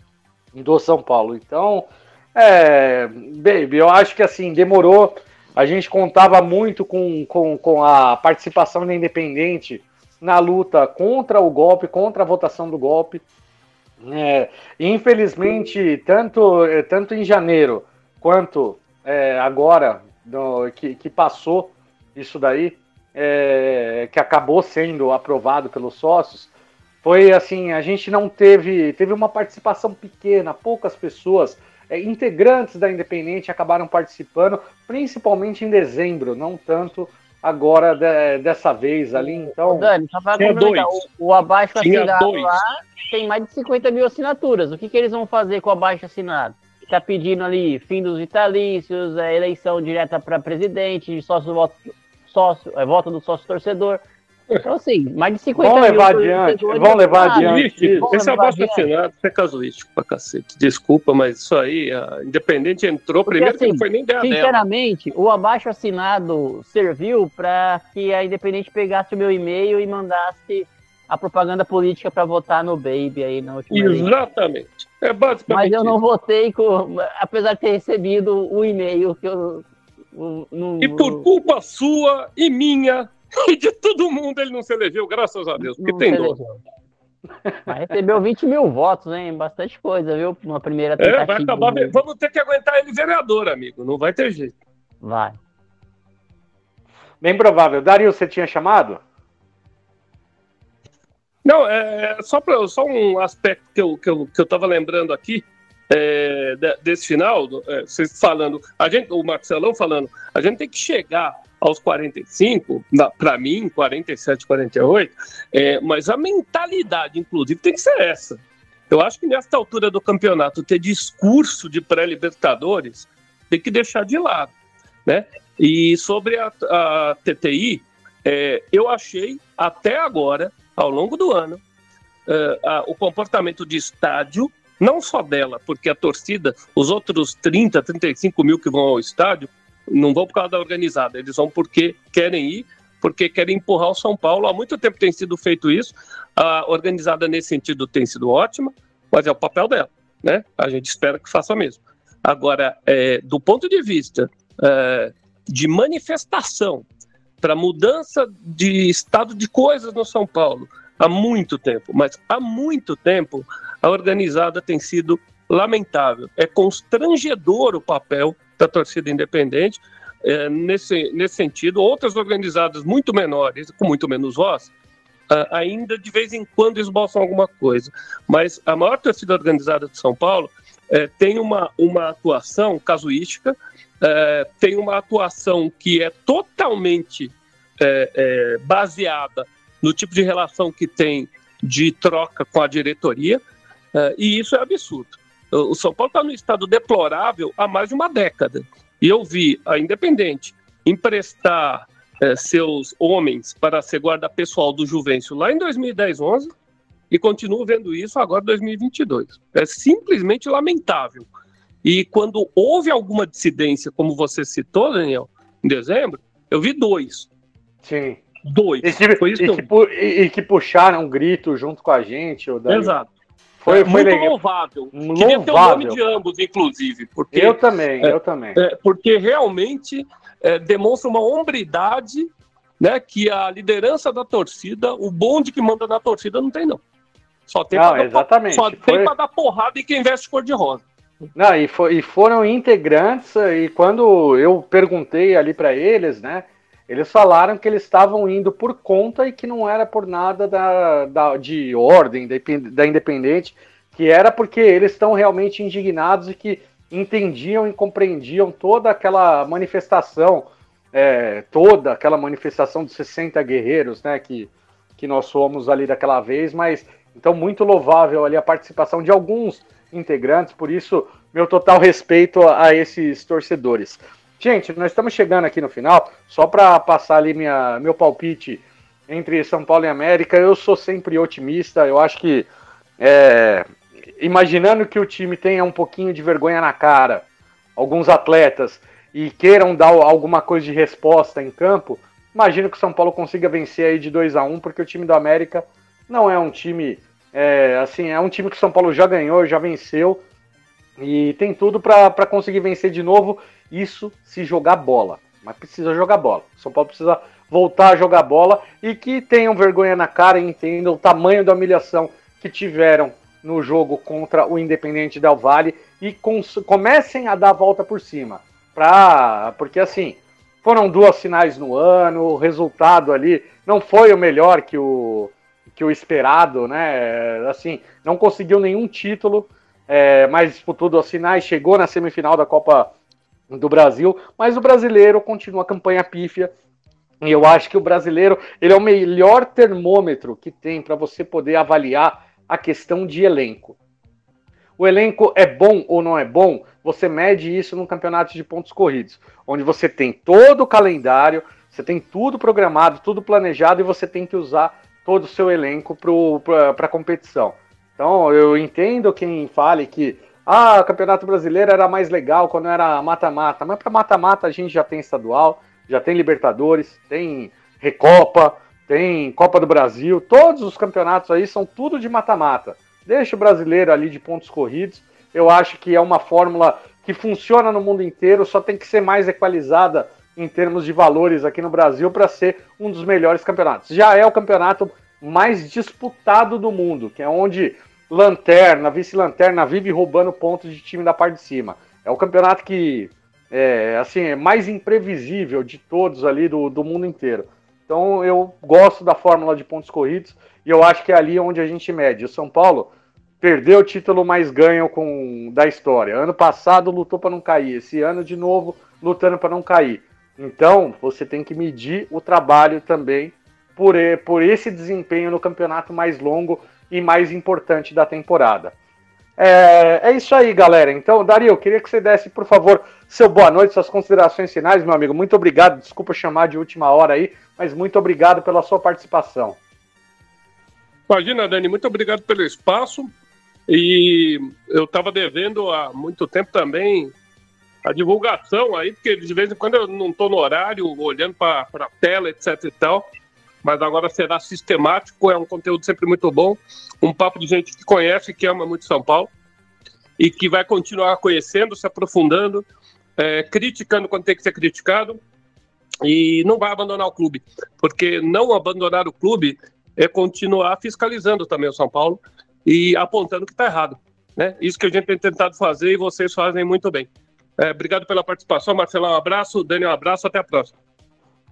do São Paulo. Então, é, baby, eu acho que assim, demorou. A gente contava muito com, com, com a participação da Independente na luta contra o golpe, contra a votação do golpe. É, infelizmente, tanto, tanto em janeiro quanto é, agora, que, que passou isso daí, é, que acabou sendo aprovado pelos sócios, foi assim, a gente não teve, teve uma participação pequena, poucas pessoas, é, integrantes da Independente acabaram participando, principalmente em dezembro, não tanto agora de, dessa vez ali, então... Dani, só para complementar, o, o abaixo assinado lá tem mais de 50 mil assinaturas, o que, que eles vão fazer com o abaixo assinado? Está pedindo ali fim dos vitalícios, é, eleição direta para presidente, sócio voto, sócio, é, voto do sócio torcedor. Então, assim, mais de 50 vamos levar adiante, vamos levar adiante. Esse abaixo assinado é casuístico pra cacete. Desculpa, mas isso aí, a Independente entrou Porque, primeiro assim, que não foi nem ideia Sinceramente, dela. o abaixo assinado serviu para que a Independente pegasse o meu e-mail e mandasse a propaganda política para votar no Baby aí na última Exatamente. É basicamente Mas eu não votei, com, apesar de ter recebido o e-mail que eu. No, e por culpa sua e minha e de todo mundo ele não se elegeu, graças a Deus, porque não tem dor. Mas recebeu 20 mil votos, hein? Bastante coisa, viu? Uma primeira tentativa. É, vai acabar. Vamos ter que aguentar ele vereador, amigo. Não vai ter jeito. Vai. Bem provável. Dario, você tinha chamado? Não, é só, pra, só um aspecto que eu, que eu, que eu tava lembrando aqui é, desse final, é, vocês falando, a gente, o Marcelão falando, a gente tem que chegar aos 45, para mim, 47, 48, é, mas a mentalidade, inclusive, tem que ser essa. Eu acho que nesta altura do campeonato, ter discurso de pré-libertadores tem que deixar de lado. Né? E sobre a, a TTI, é, eu achei até agora, ao longo do ano, é, a, o comportamento de estádio, não só dela, porque a torcida, os outros 30, 35 mil que vão ao estádio, não vão por causa da organizada, eles vão porque querem ir, porque querem empurrar o São Paulo. Há muito tempo tem sido feito isso. A organizada nesse sentido tem sido ótima, mas é o papel dela, né? A gente espera que faça mesmo. Agora, é, do ponto de vista é, de manifestação para mudança de estado de coisas no São Paulo, há muito tempo, mas há muito tempo a organizada tem sido lamentável. É constrangedor o papel da torcida independente. É, nesse, nesse sentido, outras organizadas muito menores, com muito menos voz, uh, ainda de vez em quando esboçam alguma coisa. Mas a maior torcida organizada de São Paulo é, tem uma, uma atuação casuística, é, tem uma atuação que é totalmente é, é, baseada no tipo de relação que tem de troca com a diretoria, é, e isso é absurdo. O São Paulo está num estado deplorável há mais de uma década. E eu vi a Independente emprestar é, seus homens para ser guarda pessoal do Juvencio lá em 2010, 11 e continuo vendo isso agora em 2022. É simplesmente lamentável. E quando houve alguma dissidência, como você citou, Daniel, em dezembro, eu vi dois. Sim. Dois. E que, Foi isso e, que, que e que puxaram um grito junto com a gente. Exato. Foi, foi muito legal. louvável. louvável. Queria ter o nome de ambos, inclusive. Porque, eu também, é, eu também. É, porque realmente é, demonstra uma hombridade né, que a liderança da torcida, o bonde que manda na torcida não tem, não. Só tem para dar porrada em quem veste cor-de-rosa. Não, e, for, e foram integrantes, e quando eu perguntei ali para eles, né? Eles falaram que eles estavam indo por conta e que não era por nada da, da de ordem da, Independente, que era porque eles estão realmente indignados e que entendiam e compreendiam toda aquela manifestação, é, toda aquela manifestação dos 60 guerreiros, né, que, que nós somos ali daquela vez, mas então muito louvável ali a participação de alguns integrantes, por isso meu total respeito a, a esses torcedores. Gente, nós estamos chegando aqui no final, só para passar ali minha, meu palpite entre São Paulo e América, eu sou sempre otimista, eu acho que é, imaginando que o time tenha um pouquinho de vergonha na cara, alguns atletas, e queiram dar alguma coisa de resposta em campo, imagino que o São Paulo consiga vencer aí de 2 a 1 porque o time do América não é um time, é, assim, é um time que o São Paulo já ganhou, já venceu, e tem tudo para conseguir vencer de novo isso se jogar bola. Mas precisa jogar bola. São Paulo precisa voltar a jogar bola e que tenham vergonha na cara e entendam o tamanho da humilhação que tiveram no jogo contra o Independente Del Vale e comecem a dar a volta por cima. Pra, porque assim, foram duas finais no ano, o resultado ali não foi o melhor que o, que o esperado, né? Assim, não conseguiu nenhum título, é, mas disputou duas finais, chegou na semifinal da Copa do Brasil, mas o brasileiro continua a campanha pífia. E eu acho que o brasileiro ele é o melhor termômetro que tem para você poder avaliar a questão de elenco. O elenco é bom ou não é bom? Você mede isso no campeonato de pontos corridos, onde você tem todo o calendário, Você tem tudo programado, tudo planejado e você tem que usar todo o seu elenco para a competição. Então eu entendo quem fale que ah, o Campeonato Brasileiro era mais legal quando era mata-mata, mas para mata-mata a gente já tem estadual, já tem Libertadores, tem Recopa, tem Copa do Brasil, todos os campeonatos aí são tudo de mata-mata. Deixa o brasileiro ali de pontos corridos. Eu acho que é uma fórmula que funciona no mundo inteiro, só tem que ser mais equalizada em termos de valores aqui no Brasil para ser um dos melhores campeonatos. Já é o campeonato mais disputado do mundo, que é onde lanterna, vice-lanterna vive roubando pontos de time da parte de cima. É o campeonato que é, assim, é mais imprevisível de todos ali do, do mundo inteiro. Então eu gosto da fórmula de pontos corridos e eu acho que é ali onde a gente mede. O São Paulo perdeu o título mais ganho com, da história. Ano passado lutou para não cair, esse ano de novo lutando para não cair. Então você tem que medir o trabalho também por, por esse desempenho no campeonato mais longo e mais importante da temporada. É, é isso aí, galera. Então, Dario, eu queria que você desse, por favor, seu boa noite, suas considerações finais, meu amigo. Muito obrigado. Desculpa chamar de última hora aí, mas muito obrigado pela sua participação. Imagina, Dani, muito obrigado pelo espaço. E eu estava devendo há muito tempo também a divulgação aí, porque de vez em quando eu não estou no horário, olhando para a tela, etc e tal. Mas agora será sistemático, é um conteúdo sempre muito bom um papo de gente que conhece, que ama muito São Paulo e que vai continuar conhecendo, se aprofundando, é, criticando quando tem que ser criticado e não vai abandonar o clube, porque não abandonar o clube é continuar fiscalizando também o São Paulo e apontando que está errado. Né? Isso que a gente tem tentado fazer e vocês fazem muito bem. É, obrigado pela participação, Marcelão. Um abraço, Daniel, um abraço, até a próxima.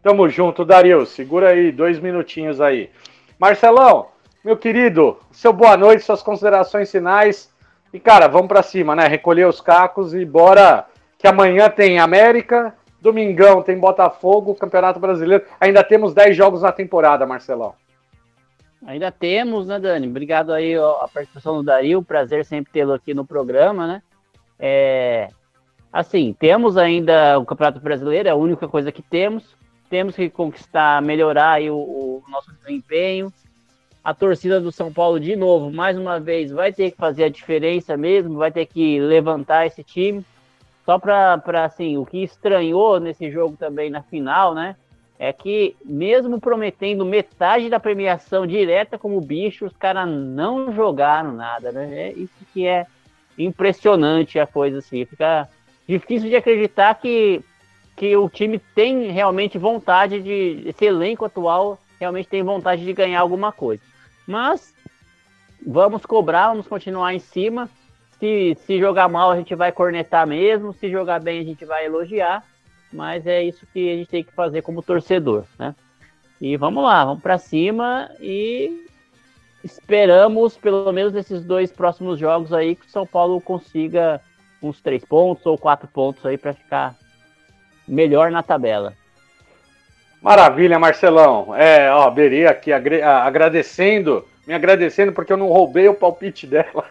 Tamo junto, Dario. Segura aí, dois minutinhos aí. Marcelão, meu querido, seu boa noite, suas considerações finais. E, cara, vamos para cima, né? Recolher os cacos e bora. Que amanhã tem América, domingão tem Botafogo, Campeonato Brasileiro. Ainda temos 10 jogos na temporada, Marcelão. Ainda temos, né, Dani? Obrigado aí a participação do Dario. Prazer sempre tê-lo aqui no programa, né? É, assim, temos ainda o Campeonato Brasileiro, é a única coisa que temos. Temos que conquistar, melhorar o, o nosso desempenho a torcida do São Paulo, de novo, mais uma vez, vai ter que fazer a diferença mesmo, vai ter que levantar esse time. Só para, assim, o que estranhou nesse jogo também na final, né? É que, mesmo prometendo metade da premiação direta como bicho, os caras não jogaram nada, né? É isso que é impressionante a coisa, assim. Fica difícil de acreditar que, que o time tem realmente vontade de. Esse elenco atual realmente tem vontade de ganhar alguma coisa. Mas vamos cobrar, vamos continuar em cima. Se, se jogar mal, a gente vai cornetar mesmo. Se jogar bem, a gente vai elogiar. Mas é isso que a gente tem que fazer como torcedor, né? E vamos lá, vamos para cima e esperamos, pelo menos nesses dois próximos jogos aí, que o São Paulo consiga uns três pontos ou quatro pontos aí para ficar melhor na tabela. Maravilha, Marcelão. É, ó, Berê aqui agradecendo, me agradecendo porque eu não roubei o palpite dela.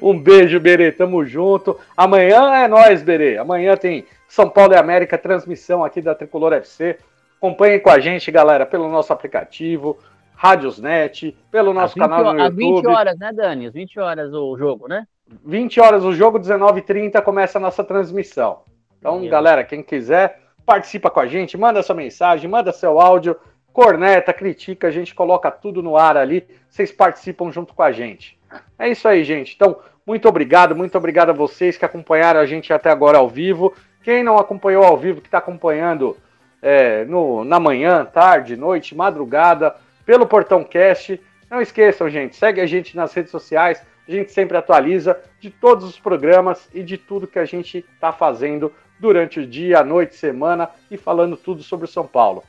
um beijo, Berê, tamo junto. Amanhã é nós, Berê. Amanhã tem São Paulo e América, transmissão aqui da Tricolor FC. Acompanhem com a gente, galera, pelo nosso aplicativo, Rádiosnet, pelo nosso canal no YouTube. Às 20 horas, né, Dani? Às 20 horas o jogo, né? 20 horas o jogo, 19h30 começa a nossa transmissão. Então, galera, quem quiser participa com a gente, manda sua mensagem, manda seu áudio, corneta, critica, a gente coloca tudo no ar ali, vocês participam junto com a gente. É isso aí, gente. Então, muito obrigado, muito obrigado a vocês que acompanharam a gente até agora ao vivo. Quem não acompanhou ao vivo, que está acompanhando é, no, na manhã, tarde, noite, madrugada, pelo Portão Cast, não esqueçam, gente, segue a gente nas redes sociais, a gente sempre atualiza de todos os programas e de tudo que a gente está fazendo durante o dia, a noite, semana e falando tudo sobre o São Paulo.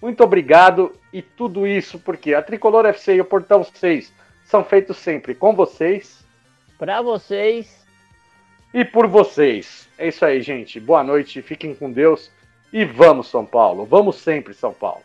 Muito obrigado e tudo isso porque a Tricolor FC e o Portão 6 são feitos sempre com vocês, para vocês e por vocês. É isso aí, gente. Boa noite, fiquem com Deus e vamos São Paulo. Vamos sempre São Paulo.